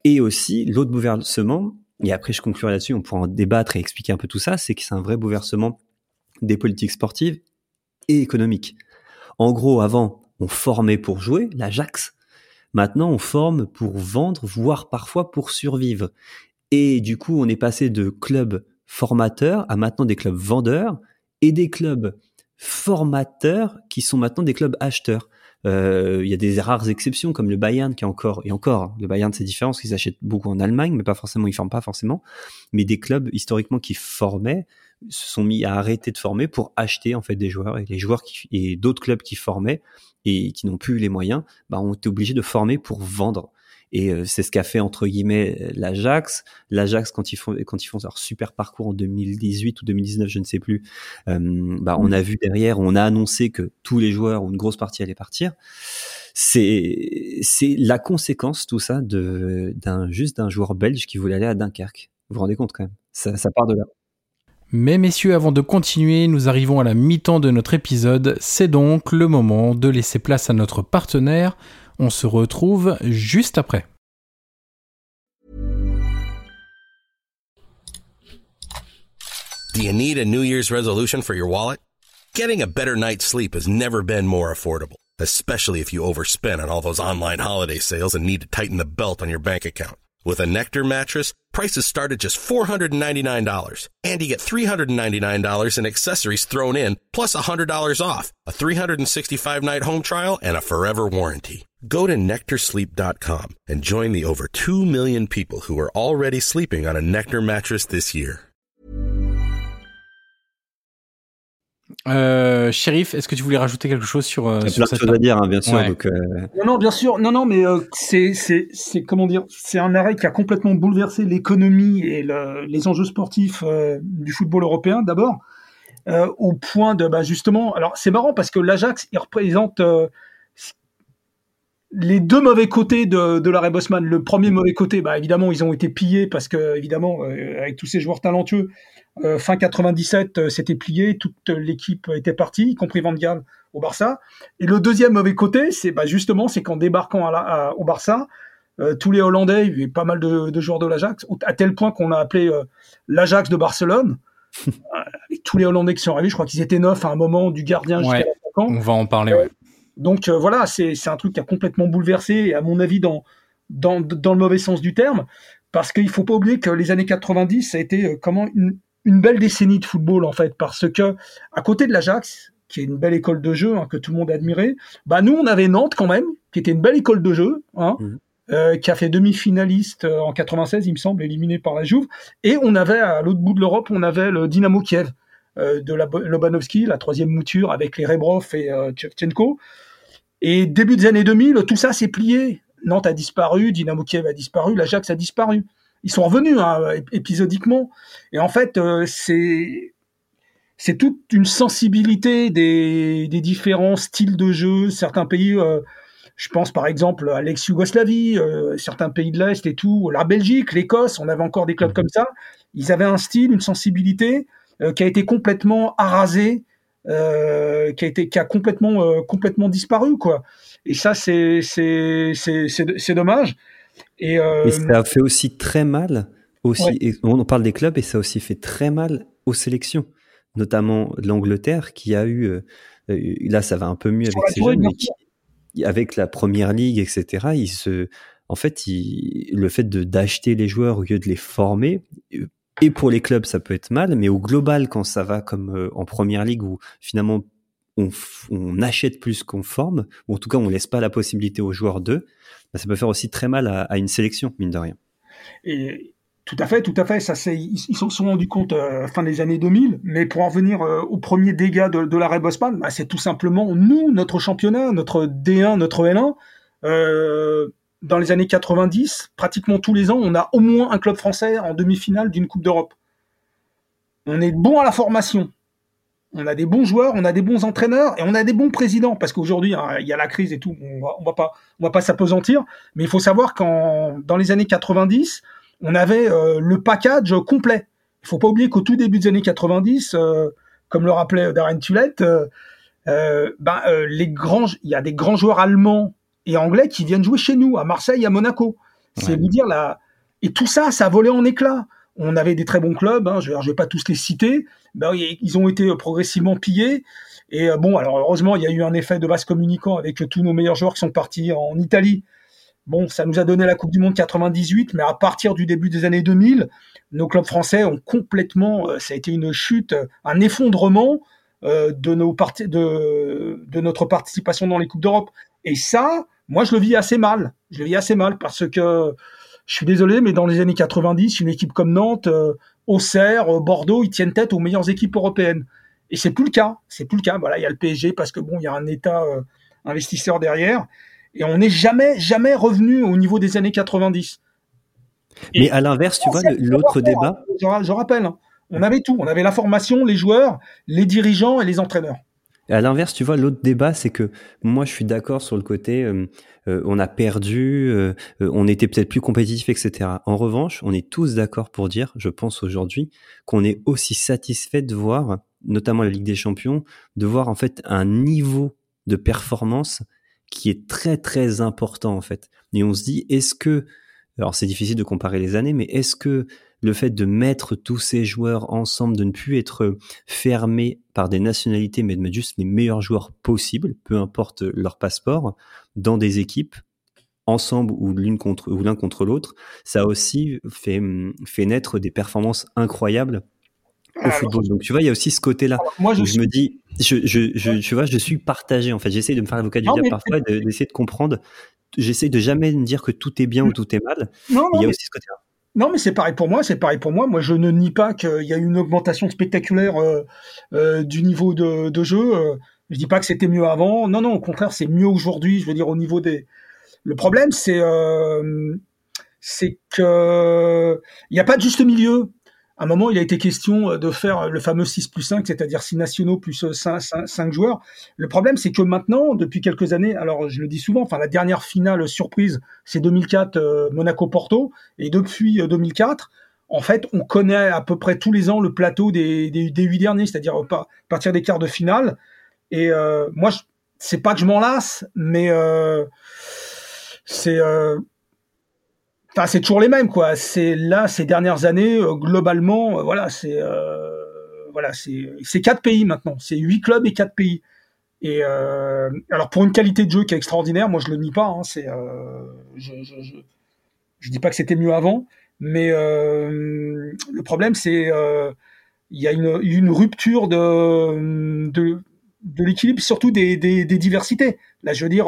Et aussi l'autre bouleversement. Et après, je conclurai là-dessus. On pourra en débattre et expliquer un peu tout ça. C'est que c'est un vrai bouleversement des politiques sportives et économiques. En gros, avant, on formait pour jouer, l'Ajax. Maintenant, on forme pour vendre, voire parfois pour survivre. Et du coup, on est passé de clubs formateurs à maintenant des clubs vendeurs et des clubs formateurs qui sont maintenant des clubs acheteurs. Euh, il y a des rares exceptions comme le Bayern qui est encore et encore le Bayern c'est différent parce qu'ils achètent beaucoup en Allemagne mais pas forcément ils forment pas forcément mais des clubs historiquement qui formaient se sont mis à arrêter de former pour acheter en fait des joueurs et les joueurs qui, et d'autres clubs qui formaient et qui n'ont plus les moyens, bah, ont été obligés de former pour vendre. Et euh, c'est ce qu'a fait entre guillemets l'Ajax. L'Ajax quand ils font quand ils font leur super parcours en 2018 ou 2019, je ne sais plus. Euh, bah, on a vu derrière, on a annoncé que tous les joueurs ou une grosse partie allaient partir. C'est c'est la conséquence tout ça de d'un juste d'un joueur belge qui voulait aller à Dunkerque. Vous vous rendez compte quand même Ça, ça part de là. Mais messieurs, avant de continuer, nous arrivons à la mi-temps de notre épisode. C'est donc le moment de laisser place à notre partenaire. On se retrouve juste après. Do you need a New Year's resolution for your wallet? Getting a better night's sleep has never been more affordable, especially if you overspend on all those online holiday sales and need to tighten the belt on your bank account. With a Nectar mattress, prices start at just $499, and you get $399 in accessories thrown in, plus $100 off, a 365-night home trial, and a forever warranty. Go to NectarSleep.com and join the over 2 million people who are already sleeping on a Nectar mattress this year. Euh, Shérif, est-ce que tu voulais rajouter quelque chose sur, euh, sur cette... à dire, hein, bien sûr. Donc, euh... Non, non, bien sûr. Non, non, mais euh, c'est, c'est, c'est comment dire, c'est un arrêt qui a complètement bouleversé l'économie et le, les enjeux sportifs euh, du football européen d'abord, euh, au point de, bah, justement, alors c'est marrant parce que l'Ajax, il représente les deux mauvais côtés de, de l'arrêt Bosman. Le premier mauvais côté, bah, évidemment, ils ont été pillés parce que, évidemment, avec tous ces joueurs talentueux, euh, fin 97, euh, c'était plié, toute l'équipe était partie, y compris Van Gaal au Barça. Et le deuxième mauvais côté, c'est bah, justement, c'est qu'en débarquant à au Barça, euh, tous les Hollandais, il y avait pas mal de, de joueurs de l'Ajax, à tel point qu'on a appelé l'Ajax de Barcelone. et tous les Hollandais qui sont arrivés, je crois qu'ils étaient neuf à un moment, du gardien jusqu'à l'attaquant. On va en parler, ouais. Donc voilà, c'est un truc qui a complètement bouleversé, et à mon avis, dans, dans, dans le mauvais sens du terme, parce qu'il faut pas oublier que les années 90, ça a été comment une, une belle décennie de football en fait, parce que à côté de l'Ajax, qui est une belle école de jeu hein, que tout le monde admirait, bah nous on avait Nantes quand même, qui était une belle école de jeu, hein, mhm. euh, qui a fait demi-finaliste euh, en 96, il me semble, éliminé par la Juve, et on avait à l'autre bout de l'Europe, on avait le Dynamo Kiev euh, de la Lobanovski, la troisième mouture avec les Rebrov et euh, Et début des années 2000, tout ça s'est plié. Nantes a disparu, Dynamo Kiev a disparu, l'Ajax a disparu ils sont revenus hein, épisodiquement. Et en fait, euh, c'est c'est toute une sensibilité des, des, différents styles de jeu. Certains pays, euh, Je pense par exemple à l'ex-Yougoslavie, certains pays de l'Est et tout, la Belgique, l'Écosse, on avait encore des clubs comme ça. Ils avaient un style, une sensibilité qui a été complètement arasé, qui a été qui a complètement complètement disparu quoi. Et ça c'est c'est c'est dommage. Et, ça a fait aussi très mal aussi. on parle des clubs et ça a aussi fait très mal aux sélections, notamment l'Angleterre qui a eu euh, là, ça va un peu mieux avec ces jeunes, mais avec la première ligue, etc. Il se, en fait, il, le fait de d'acheter les joueurs au lieu de les former, euh, et pour les clubs, ça peut être mal, mais au global, quand ça va comme euh, en première ligue où finalement on, on achète plus qu'on forme, ou en tout cas on laisse pas la possibilité aux joueurs d'eux, bah, ça peut faire aussi très mal à, une sélection, mine de rien. Et tout à fait, tout à fait. Ça, ils se sont rendus compte euh, fin des années 2000. Mais pour en venir euh, au premier dégât de, de l'arrêt Bosman, bah, c'est tout simplement nous, notre championnat, notre D1, notre L1. Euh, dans les années 90, pratiquement tous les ans, on a au moins un club français en demi-finale d'une Coupe d'Europe. On est bon à la formation. On a des bons joueurs, on a des bons entraîneurs et on a des bons présidents. Parce qu'aujourd'hui, hein, il y a la crise et tout. On va, on va pas, on va pas s'apesantir. Mais il faut savoir qu'en dans les années 90, on avait euh, le package complet. Il faut pas oublier qu'au tout début des années 90, euh, comme le rappelait Darren Tulette, euh, ben, les grands, il y a des grands joueurs allemands et anglais qui viennent jouer chez nous, à Marseille, à Monaco. C'est vous dire là. Et tout ça, ça a volé en éclats. On avait des très bons clubs, hein, je ne vais pas tous les citer. Ben, ils ont été progressivement pillés. Et bon, alors heureusement, il y a eu un effet de vase communicant avec tous nos meilleurs joueurs qui sont partis en Italie Bon, ça nous a donné la Coupe du Monde 98, mais à partir du début des années 2000, nos clubs français ont complètement, euh, ça a été une chute, un effondrement euh, de, nos de, de notre participation dans les Coupes d'Europe. Et ça, moi, je le vis assez mal. Je le vis assez mal parce que je suis désolé, mais dans les années 90, une équipe comme Nantes, euh, Auxerre, Bordeaux, ils tiennent tête aux meilleures équipes européennes. Et c'est plus le cas. C'est plus le cas. Voilà, il y a le PSG parce que bon, il y a un État investisseur derrière. Et on n'est jamais, jamais revenu au niveau des années 90. Mais à l'inverse, tu vois, l'autre débat. Je, rappelle, hein, on avait tout. On avait la formation, les joueurs, les dirigeants et les entraîneurs. Et à l'inverse, tu vois, l'autre débat, c'est que moi, je suis d'accord sur le côté, euh, euh, on a perdu, euh, on était peut-être plus compétitif, etc. En revanche, on est tous d'accord pour dire, je pense aujourd'hui, qu'on est aussi satisfait de voir, notamment la Ligue des Champions, de voir en fait un niveau de performance qui est très très important en fait. Et on se dit, est-ce que, alors c'est difficile de comparer les années, mais est-ce que le fait de mettre tous ces joueurs ensemble, de ne plus être fermé par des nationalités, mais de mettre juste les meilleurs joueurs possibles, peu importe leur passeport, dans des équipes, ensemble ou l'une contre ou l'un contre l'autre, ça a aussi fait, fait naître des performances incroyables au football. Donc tu vois, il y a aussi ce côté-là. Moi, je, me dis, je, je, je, tu vois, je suis partagé en fait. J'essaie de me faire l'avocat du diable parfois, d'essayer de, comprendre. J'essaie de jamais me dire que tout est bien ou tout est mal. Non, il y a aussi ce côté-là. Non, mais c'est pareil pour moi, c'est pareil pour moi. Moi, je ne nie pas qu'il y a eu une augmentation spectaculaire euh, euh, du niveau de, jeu. Euh, je dis pas que c'était mieux avant. Non, non, au contraire, c'est mieux aujourd'hui. Je veux dire, au niveau des. Le problème, c'est euh, c'est que il n'y a pas de juste milieu à un moment, il a été question euh, de faire le fameux 6 plus 5, c'est-à-dire 6 nationaux plus 5, euh, 5, joueurs. Le problème, c'est que maintenant, depuis quelques années, alors je le dis souvent, enfin la dernière finale surprise, c'est 2004 euh, Monaco-Porto, et depuis 2004, en fait, on connaît à peu près tous les ans le plateau des, des, des 8 derniers, c'est-à-dire à partir des quarts de finale. Et euh, moi, c'est pas que je m'en lasse, mais euh, c'est Enfin, c'est toujours les mêmes, quoi. C'est là ces dernières années, euh, globalement, euh, voilà, c'est euh, voilà, c'est quatre pays maintenant. C'est huit clubs et quatre pays. Et alors pour une qualité de jeu qui est extraordinaire, moi je le nie pas. Hein, c'est, je, je, dis pas que c'était mieux avant, mais le problème c'est il y a une, rupture de de, l'équilibre, surtout des, des, des, diversités. Là, je veux dire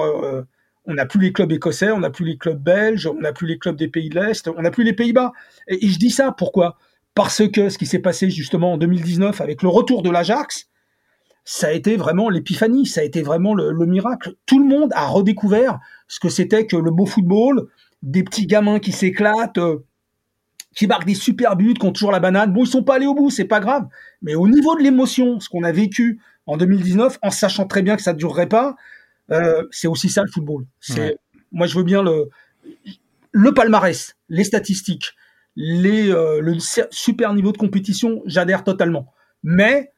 on n'a plus les clubs écossais, on n'a plus les clubs belges, on n'a plus les clubs des pays de l'Est, on n'a plus les Pays-Bas. Et, je dis ça pourquoi? Parce que ce qui s'est passé justement en 2019 avec le retour de l'Ajax, ça a été vraiment l'épiphanie, ça a été vraiment le, miracle. Tout le monde a redécouvert ce que c'était que le beau football, des petits gamins qui s'éclatent, euh, qui marquent des super buts, qui ont toujours la banane. Bon, ils sont pas allés au bout, c'est pas grave. Mais au niveau de l'émotion, ce qu'on a vécu en 2019, en sachant très bien que ça ne durerait pas, c'est aussi ça le football. C'est, moi, je veux bien le, le palmarès, les statistiques, les, le super niveau de compétition, j'adhère totalement. Mais,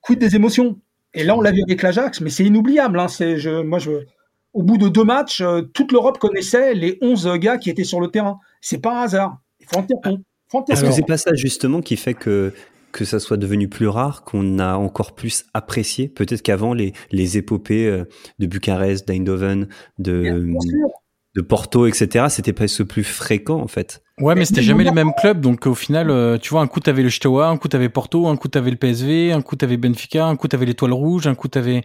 quid des émotions? Et là, on l'a vu avec l'Ajax, mais c'est inoubliable. Hein, c'est, je, moi, je, au bout de deux matchs, toute l'Europe connaissait les 11 gars qui étaient sur le terrain. C'est pas un hasard. Il faut en tenir compte. Est-ce que c'est pas ça justement qui fait que que ça soit devenu plus rare, qu'on a encore plus apprécié Peut-être qu'avant les les épopées euh, de Bucarest, d'Eindhoven, de de Porto, etc. C'était presque plus fréquent en fait. Ouais, mais c'était jamais les mêmes clubs, donc au final, euh, tu vois, un coup t'avais le Steaua, un coup t'avais Porto, un coup t'avais le PSV, un coup t'avais Benfica, un coup t'avais l'Étoile Rouge, un coup t'avais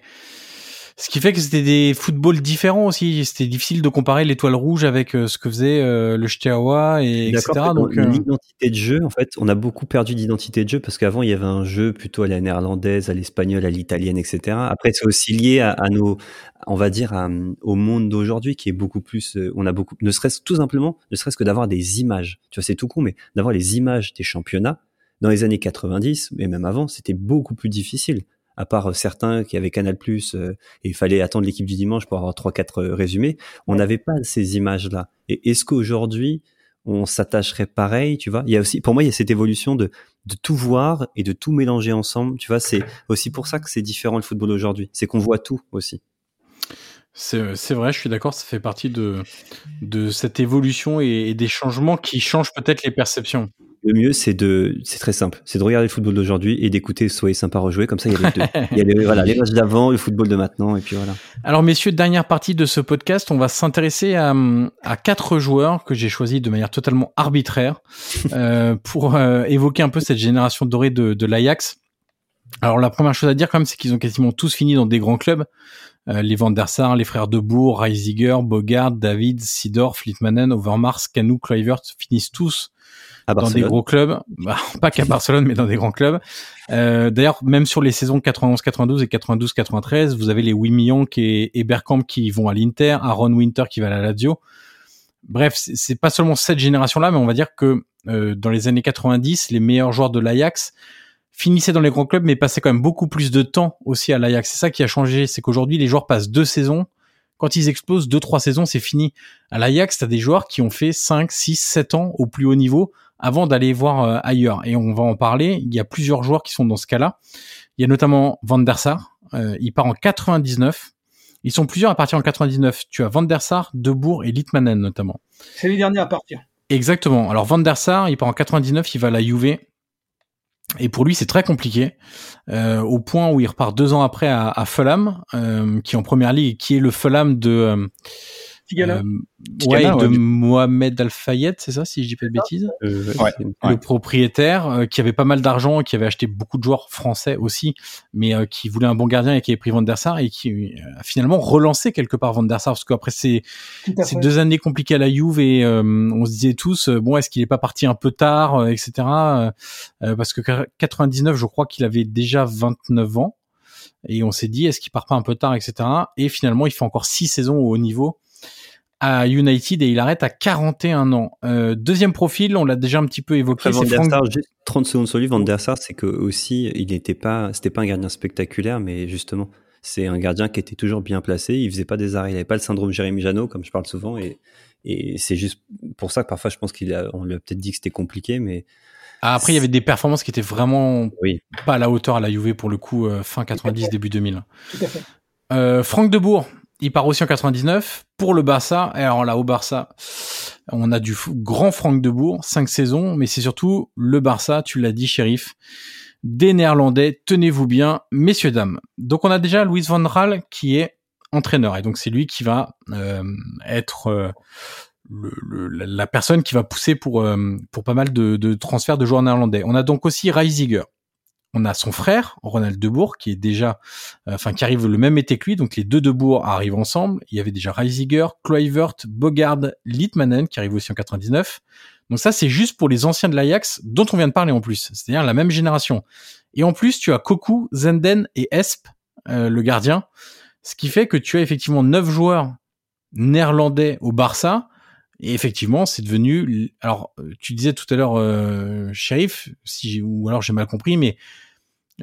ce qui fait que c'était des footballs différents aussi. C'était difficile de comparer l'étoile rouge avec euh, ce que faisait euh, le Steaua et etc. Donc euh, l'identité de jeu, en fait, on a beaucoup perdu d'identité de jeu parce qu'avant il y avait un jeu plutôt à la néerlandaise, à l'espagnole, à l'italienne, etc. Après c'est aussi lié à, nos, on va dire, au monde d'aujourd'hui qui est beaucoup plus. on a beaucoup, ne serait-ce tout simplement, ne serait-ce que d'avoir des images. Tu vois, c'est tout con, mais d'avoir les images des championnats dans les années 90, mais même avant, c'était beaucoup plus difficile à part euh, certains qui avaient Canal Plus euh, et il fallait attendre l'équipe du dimanche pour avoir trois quatre euh, résumés, on n'avait pas ces images là. Et est-ce qu'aujourd'hui on s'attacherait pareil, tu vois? Il y a aussi, pour moi, il y a cette évolution de de tout voir et de tout mélanger ensemble. Tu vois, c'est aussi pour ça que c'est différent le football aujourd'hui. C'est qu'on voit tout aussi. C'est vrai, je suis d'accord, ça fait partie de, de cette évolution et des changements qui changent peut-être les perceptions. Le mieux, c'est de, c'est très simple, c'est de regarder le football d'aujourd'hui et d'écouter Soyez sympa rejouer. Comme ça, il y a les deux. il y a les, voilà, les matchs d'avant, le football de maintenant, et puis voilà. Alors, messieurs, dernière partie de ce podcast, on va s'intéresser à, à quatre joueurs que j'ai choisis de manière totalement arbitraire euh, pour euh, évoquer un peu cette génération dorée de, de l'Ajax. Alors, la première chose à dire, quand même, c'est qu'ils ont quasiment tous fini dans des grands clubs. Euh, les Van der Sar, les frères de Bourg, Reisiger, Bogart, David, Sidor, Flitmanen, Overmars, Canu, Kluivert finissent tous dans des gros clubs, bah, pas qu'à Barcelone, mais dans des grands clubs. Euh, D'ailleurs, même sur les saisons 91-92 et 92-93, vous avez les Wimionk et, et Bergkamp qui vont à l'Inter, Aaron Winter qui va à la Lazio. Bref, c'est pas seulement cette génération-là, mais on va dire que euh, dans les années 90, les meilleurs joueurs de l'Ajax finissaient dans les grands clubs, mais passaient quand même beaucoup plus de temps aussi à l'Ajax. C'est ça qui a changé, c'est qu'aujourd'hui, les joueurs passent deux saisons quand ils explosent deux, trois saisons, c'est fini. À l'Ajax, t'as des joueurs qui ont fait 5, 6, 7 ans au plus haut niveau avant d'aller voir euh, ailleurs. Et on va en parler. Il y a plusieurs joueurs qui sont dans ce cas-là. Il y a notamment Van der Sar. Euh, il part en 99. Ils sont plusieurs à partir en 99. Tu as Van der Sar, Debourg et Litmanen notamment. C'est les derniers à partir. Exactement. Alors Van der Sar, il part en 99, il va à la Juve. Et pour lui, c'est très compliqué, euh, au point où il repart deux ans après à, à Fulham, euh, qui est en première ligue, qui est le Fulham de euh, euh, ouais, de Mohamed Al Fayed, c'est ça, si je dis pas de bêtises. Euh, le propriétaire euh, qui avait pas mal d'argent, qui avait acheté beaucoup de joueurs français aussi, mais qui voulait un bon gardien et qui avait pris Van der Sar et qui a finalement relancé quelque part Van der Sar parce qu'après ces, ces deux années compliquées à la Juve et on se disait tous bon est-ce qu'il est pas parti un peu tard, etc. parce que 99, je crois qu'il avait déjà 29 ans et on s'est dit est-ce qu'il part pas un peu tard, etc. Et finalement il fait encore six saisons au haut niveau à United et il arrête à 41 ans. Euh, deuxième profil, on l'a déjà un petit peu évoqué. Van der Sar, juste 30 secondes sur lui. Van der Sar, c'est que aussi, il n'était pas, c'était pas un gardien spectaculaire, mais justement, c'est un gardien qui était toujours bien placé. Il faisait pas des arrêts. Il avait pas le syndrome Jérémy Janot, comme je parle souvent, et, et c'est juste pour ça que parfois, je pense qu'il a, on lui a peut-être dit que c'était compliqué, mais ah, après, il y avait des performances qui étaient vraiment oui. pas à la hauteur à la Juve pour le coup, euh, fin 90, début 2000. Tout à fait. Euh, Franck Debourg, il part aussi en 99 pour le Barça. Et alors là, au Barça, on a du grand Franck de Bourg, cinq saisons, mais c'est surtout le Barça, tu l'as dit, shérif, des Néerlandais. Tenez-vous bien, messieurs, dames. Donc on a déjà Louis Van Raal qui est entraîneur. Et donc c'est lui qui va euh, être euh, la personne qui va pousser pour, euh, pour pas mal de, de transferts de joueurs néerlandais. On a donc aussi Reisiger on a son frère, Ronald Debourg, qui est déjà, euh, enfin, qui arrive le même été que lui. Donc, les deux Debourg arrivent ensemble. Il y avait déjà Reisiger, Kluivert, Bogard, Litmanen, qui arrive aussi en 99. Donc ça, c'est juste pour les anciens de l'Ajax, dont on vient de parler en plus. C'est-à-dire la même génération. Et en plus, tu as Koku, Zenden et Esp, euh, le gardien. Ce qui fait que tu as effectivement neuf joueurs néerlandais au Barça. Et effectivement, c'est devenu. Alors, tu disais tout à l'heure, euh, shérif, si ou alors j'ai mal compris, mais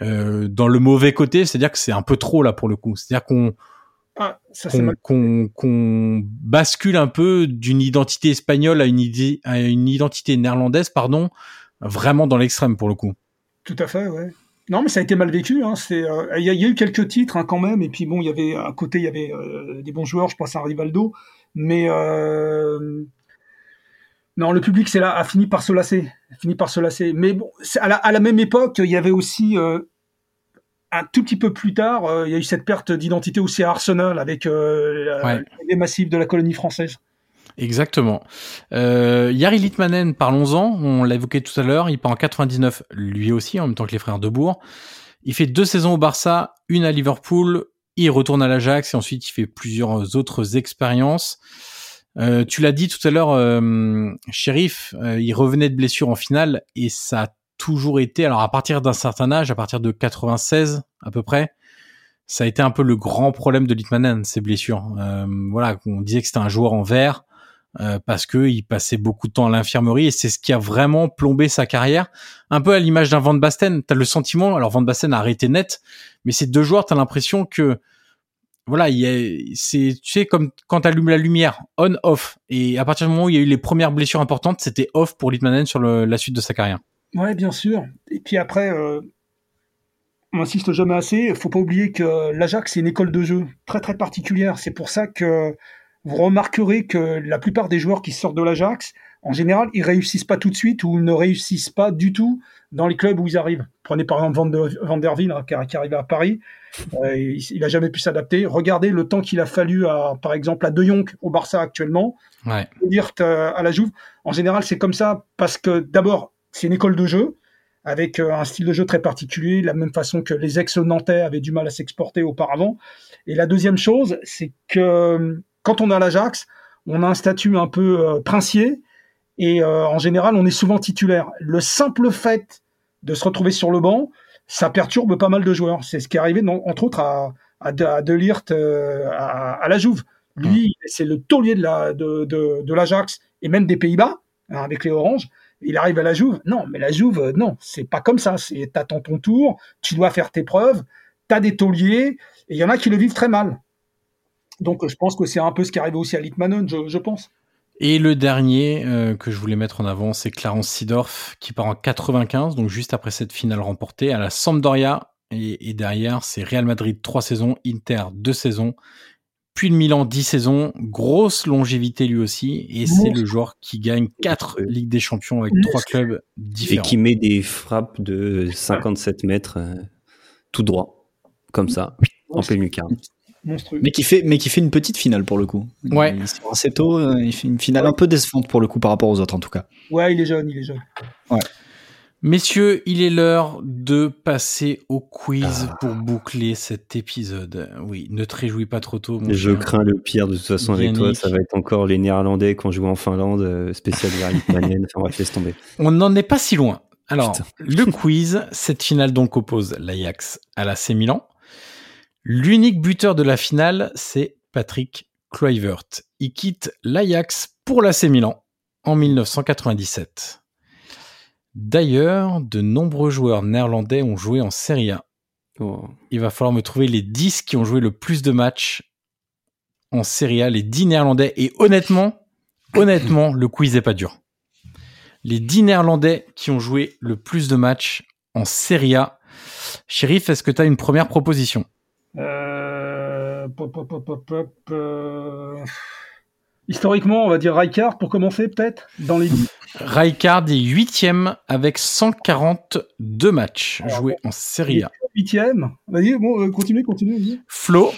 euh, dans le mauvais côté, c'est-à-dire que c'est un peu trop là pour le coup. C'est-à-dire qu'on ah, qu'on bascule un peu d'une identité espagnole à une, idée, à une identité néerlandaise, pardon, vraiment dans l'extrême pour le coup. Tout à fait, ouais. Non, mais ça a été mal vécu. Hein. C'est, euh, il y, a eu quelques titres hein, quand même, et puis bon, il y avait à côté, il y avait euh, des bons joueurs. Je pense à Rivaldo, mais euh, non, le public c'est là a fini par se lasser, a fini par se lasser. Mais bon, à la, à la même époque, il y avait aussi un tout petit peu plus tard, il y a eu cette perte d'identité aussi à Arsenal avec les massifs de la colonie française. Exactement. Euh, Yari Litmanen, parlons-en. On l'a évoqué tout à l'heure. Il part en 99, lui aussi, en même temps que les frères Debourg. Il fait deux saisons au Barça, une à Liverpool. Il retourne à l'Ajax et ensuite il fait plusieurs autres expériences. Euh, tu l'as dit tout à l'heure, euh, Sheriff, euh, il revenait de blessure en finale et ça a toujours été. Alors à partir d'un certain âge, à partir de 96 à peu près, ça a été un peu le grand problème de Litmanen, ses blessures. Euh, voilà, on disait que c'était un joueur en vert. Euh, parce que il passait beaucoup de temps à l'infirmerie et c'est ce qui a vraiment plombé sa carrière. Un peu à l'image d'un Van Basten, t'as le sentiment, alors Van Basten a arrêté net, mais ces deux joueurs, t'as l'impression que voilà, c'est tu sais comme quand t'allumes la lumière, on off, et à partir du moment où il y a eu les premières blessures importantes, c'était off pour Litmanen sur la suite de sa carrière. Ouais, bien sûr. Et puis après, euh, on insiste jamais assez. Faut pas oublier que l'Ajax c'est une école de jeu très très particulière. C'est pour ça que vous remarquerez que la plupart des joueurs qui sortent de l'Ajax, en général, ils réussissent pas tout de suite ou ne réussissent pas du tout dans les clubs où ils arrivent. Prenez par exemple Van, der Veen, hein, qui, est arrivé à Paris, euh, il, n'a jamais pu s'adapter. Regardez le temps qu'il a fallu, à, par exemple, à De Jong au Barça actuellement, ouais. euh, à la Juve. En général, c'est comme ça parce que d'abord, c'est une école de jeu avec euh, un style de jeu très particulier, de la même façon que les ex-nantais avaient du mal à s'exporter auparavant. Et la deuxième chose, c'est que quand on est à l'Ajax, on a un statut un peu euh, princier et euh, en général, on est souvent titulaire. Le simple fait de se retrouver sur le banc, ça perturbe pas mal de joueurs. C'est ce qui est arrivé, entre autres, à, à, à Delirte, euh, à, la Jouve. Lui, c'est le taulier de la de, de, l'Ajax et même des Pays-Bas hein, avec les Oranges. Il arrive à la Jouve. Non, mais la Jouve, non, c'est pas comme ça. C'est t'attends ton tour, tu dois faire tes preuves, t'as des tauliers et il y en a qui le vivent très mal. Donc je pense que c'est un peu ce qui arrive aussi à Litmanen, je, pense. Et le dernier euh, que je voulais mettre en avant, c'est Clarence Sidorf qui part en 95, donc juste après cette finale remportée à la Sampdoria. Et, derrière, c'est Real Madrid trois saisons, Inter deux saisons, puis le Milan dix saisons. Grosse longévité lui aussi. Et c'est le joueur qui gagne quatre Ligues des Champions avec trois clubs différents. Et qui met des frappes de 57 mètres euh, tout droit, comme ça, en pleine lucarne. Mais qui fait, mais qui fait une petite finale pour le coup. Ouais. assez tôt, euh, il fait une finale un peu décevante pour le coup par rapport aux autres en tout cas. Ouais, il est jeune, il est jeune. Ouais. Messieurs, il est l'heure de passer au quiz ah. pour boucler cet épisode. Oui, ne te réjouis pas trop tôt. je crains le pire de toute façon avec toi. Ça va être encore les Néerlandais quand joue en Finlande, euh, spécial Enfin bref, laisse tomber. On n'en est pas si loin. Alors, le quiz, cette finale donc oppose l'Ajax à la C Milan. L'unique buteur de la finale, c'est Patrick Kluivert. Il quitte l'Ajax pour l'AC Milan en 1997. D'ailleurs, de nombreux joueurs néerlandais ont joué en Serie A. Oh. Il va falloir me trouver les 10 qui ont joué le plus de matchs en Serie A, les 10 néerlandais. Et honnêtement, honnêtement, le quiz est pas dur. Les 10 néerlandais qui ont joué le plus de matchs en Serie A. Sheriff, est-ce que tu as une première proposition? Euh, euh... Historiquement, on va dire Rijkaard pour commencer peut-être dans les Rijkaard est huitième avec 142 matchs joués en Serie A. Huitième. Vas-y, bon, euh, continuez, continuez. Flo.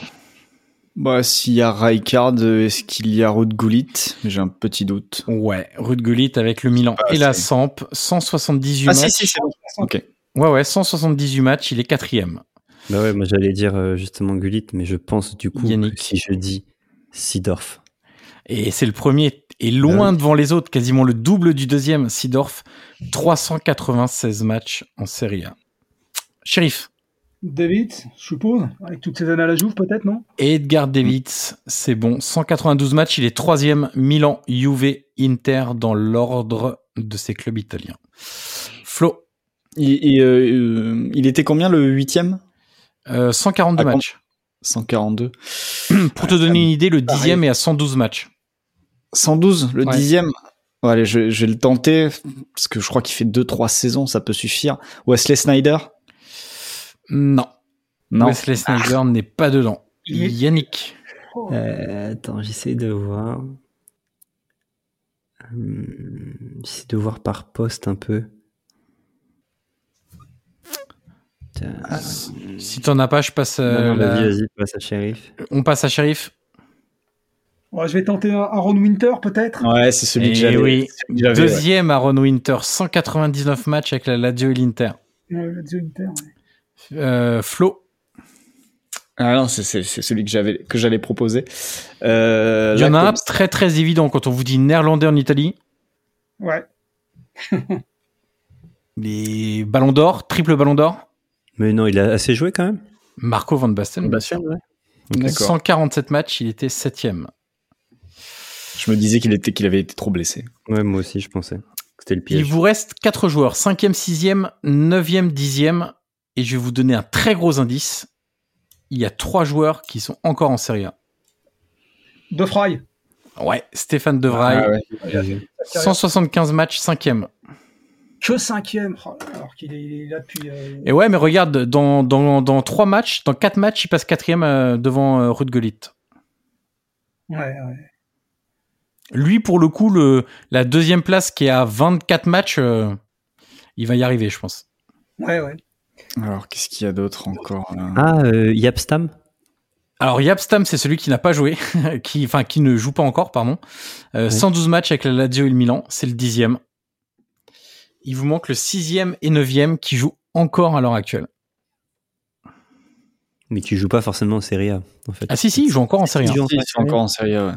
Bah, s'il y a Rijkaard, est-ce qu'il y a Ruud Gullit? J'ai un petit doute. Ouais, Ruud Gullit avec le Milan et la Samp, 178 matchs. Ah si, si, c'est bon. Ok. Ouais, ouais, 178 matchs, il est quatrième. Bah ouais, moi j'allais dire euh, justement Gullit, mais je pense du coup si je dis Sidorf. Et c'est le premier, et loin devant les autres, quasiment le double du deuxième, Sidorf, 396 matchs en Serie A. Sheriff. David, je suppose, avec toutes ces années à la Juve peut-être, non? Edgar David, c'est bon, 192 matchs, il est troisième, Milan, Juve, Inter dans l'ordre de ses clubs italiens. Flo. Il, euh, il était combien le huitième? 142 euh, matchs. 142. Pour te donner une idée, le dixième est à 112 matchs. 112, le dixième allez, je, vais le tenter, parce que je crois qu'il fait 2-3 saisons, ça peut suffire. Wesley Snyder Non. non. Wesley Snyder n'est pas dedans. Yannick euh, Attends, j'essaie de voir. Hum, j'essaie de voir par poste un peu. Ah, si t'en as pas, je passe. Euh, vas-y, passe à shérif. On passe à shérif je vais tenter un Aaron Winter peut-être. Ouais, c'est celui que eh j'avais. Oui. Deuxième Aaron Winter, 199 matchs avec la Lazio et l'Inter. Ouais, Lazio Inter. Euh, Flo. Ah non, c'est celui que j'avais que j'allais proposer. Euh, Il y en a un très très évident quand on vous dit néerlandais en Italie. Ouais. Les ballons d'or, triple ballon d'or. Mais non, il a assez joué quand même. Marco Van Basten. Basten, ouais. 147 matchs, il était septième. Je me disais qu'il était, qu'il avait été trop blessé. Ouais, moi aussi, je pensais. C'était le piège. Il vous reste quatre joueurs, 5e, 6e, 9e, 10e. Et je vais vous donner un très gros indice. Il y a trois joueurs qui sont encore en Serie A. De Frey. Ouais, Stéphane De Vrij. 175 matchs, 5e. Que 5e Alors qu'il est, là depuis. Euh, Et ouais, mais regarde, dans, dans, dans 3 matchs, dans 4 matchs, il passe 4 euh, devant euh, Ruud Gullit. Ouais, ouais. Lui, pour le coup, le, la deuxième place qui est à 24 matchs, euh, il va y arriver, je pense. Ouais, ouais. Alors, qu'est-ce qu'il y a d'autre encore Ah, euh, Yapstam alors Yapstam, c'est celui qui n'a pas joué, qui, enfin qui ne joue pas encore, pardon. 112 euh, matchs avec la Lazio et le Milan, c'est le dixième. Il vous manque le sixième et neuvième qui jouent encore à l'heure actuelle. Mais qui joue pas forcément en Serie A, en fait. Ah si si, il joue encore en Serie A. Il joue encore en Serie A, ouais.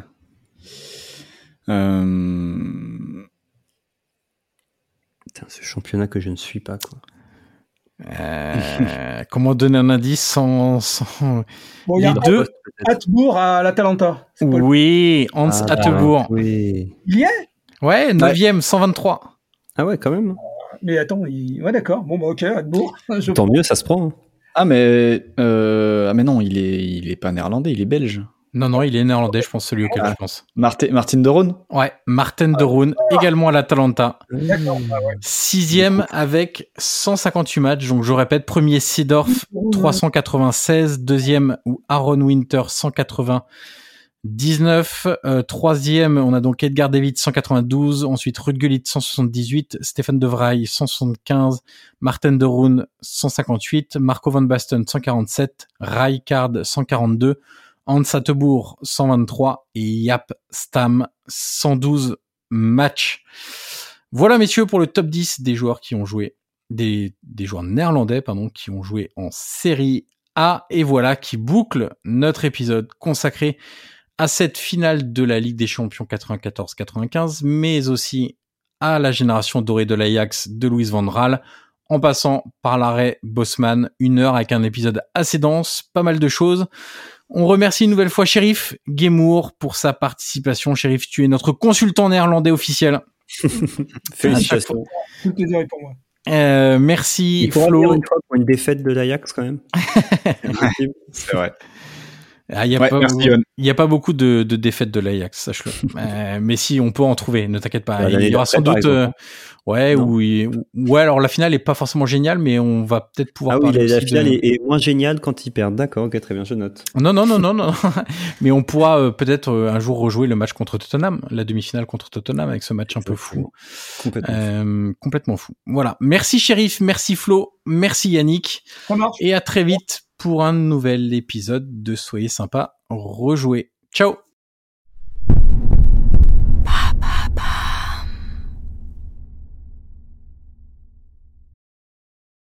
Euh... ce championnat que je ne suis pas, quoi. Euh, comment donner un indice sans, Bon, il y a deux Hatbourg à l'Atalanta. Oui, Hans ah. Oui. Il y est? Ouais, 9ème, 123. Ah ouais, quand même. Mais attends, il... ouais, d'accord. Bon, bah, ok, Hatbourg. Tant mieux, ça se prend. Hein. Ah, mais, euh... ah, mais non, il est, il est pas néerlandais, il est belge. Non, non, il est néerlandais, je pense, celui auquel ah. je pense. Martin, Martin de Roon Ouais, Martin de Roon, également à l'Atalanta. Sixième avec 158 matchs. Donc, je répète, premier Seedorf, 396. Deuxième, ou Aaron Winter, 199. Euh, troisième, on a donc Edgar David, 192. Ensuite, Ruud Gullit, 178. Stéphane De Vrij, 175. Martin de Roon, 158. Marco van Basten, 147. Rijkaard, 142. Hans 123 et Yap Stam 112 matchs. Voilà messieurs pour le top 10 des joueurs qui ont joué des, des joueurs néerlandais pardon qui ont joué en série A et voilà qui boucle notre épisode consacré à cette finale de la Ligue des Champions 94-95 mais aussi à la génération dorée de l'Ajax de Louis Van Raal en passant par l'arrêt Bosman, une heure avec un épisode assez dense, pas mal de choses. On remercie une nouvelle fois Shérif Gemour pour sa participation. Shérif, tu es notre consultant néerlandais officiel. Félicitations. Tout plaisir pour moi. Euh, merci Flo. Une fois pour une défaite de l'Ajax quand même. C'est vrai. Ah, il n'y a, a, pas beaucoup de, de défaites de l'Ajax, sache-le. euh, mais si, on peut en trouver, ne t'inquiète pas. il y aura sans doute... Euh, ouais, ou, ouais, alors la finale est pas forcément géniale, mais on va peut-être pouvoir ah oui, la, finale est, moins géniale quand ils perdent. D'accord, ok, très bien, je note. Non, non, non, non, non. mais on pourra euh, peut-être euh, un jour rejouer le match contre Tottenham, la demi-finale contre Tottenham, avec ce match un peu fou. Complètement. Euh, complètement fou. Voilà. Merci, shérif. Merci, Flo. Merci, Yannick. Et à très vite pour un nouvel épisode de Soyez sympa, rejouez. Ciao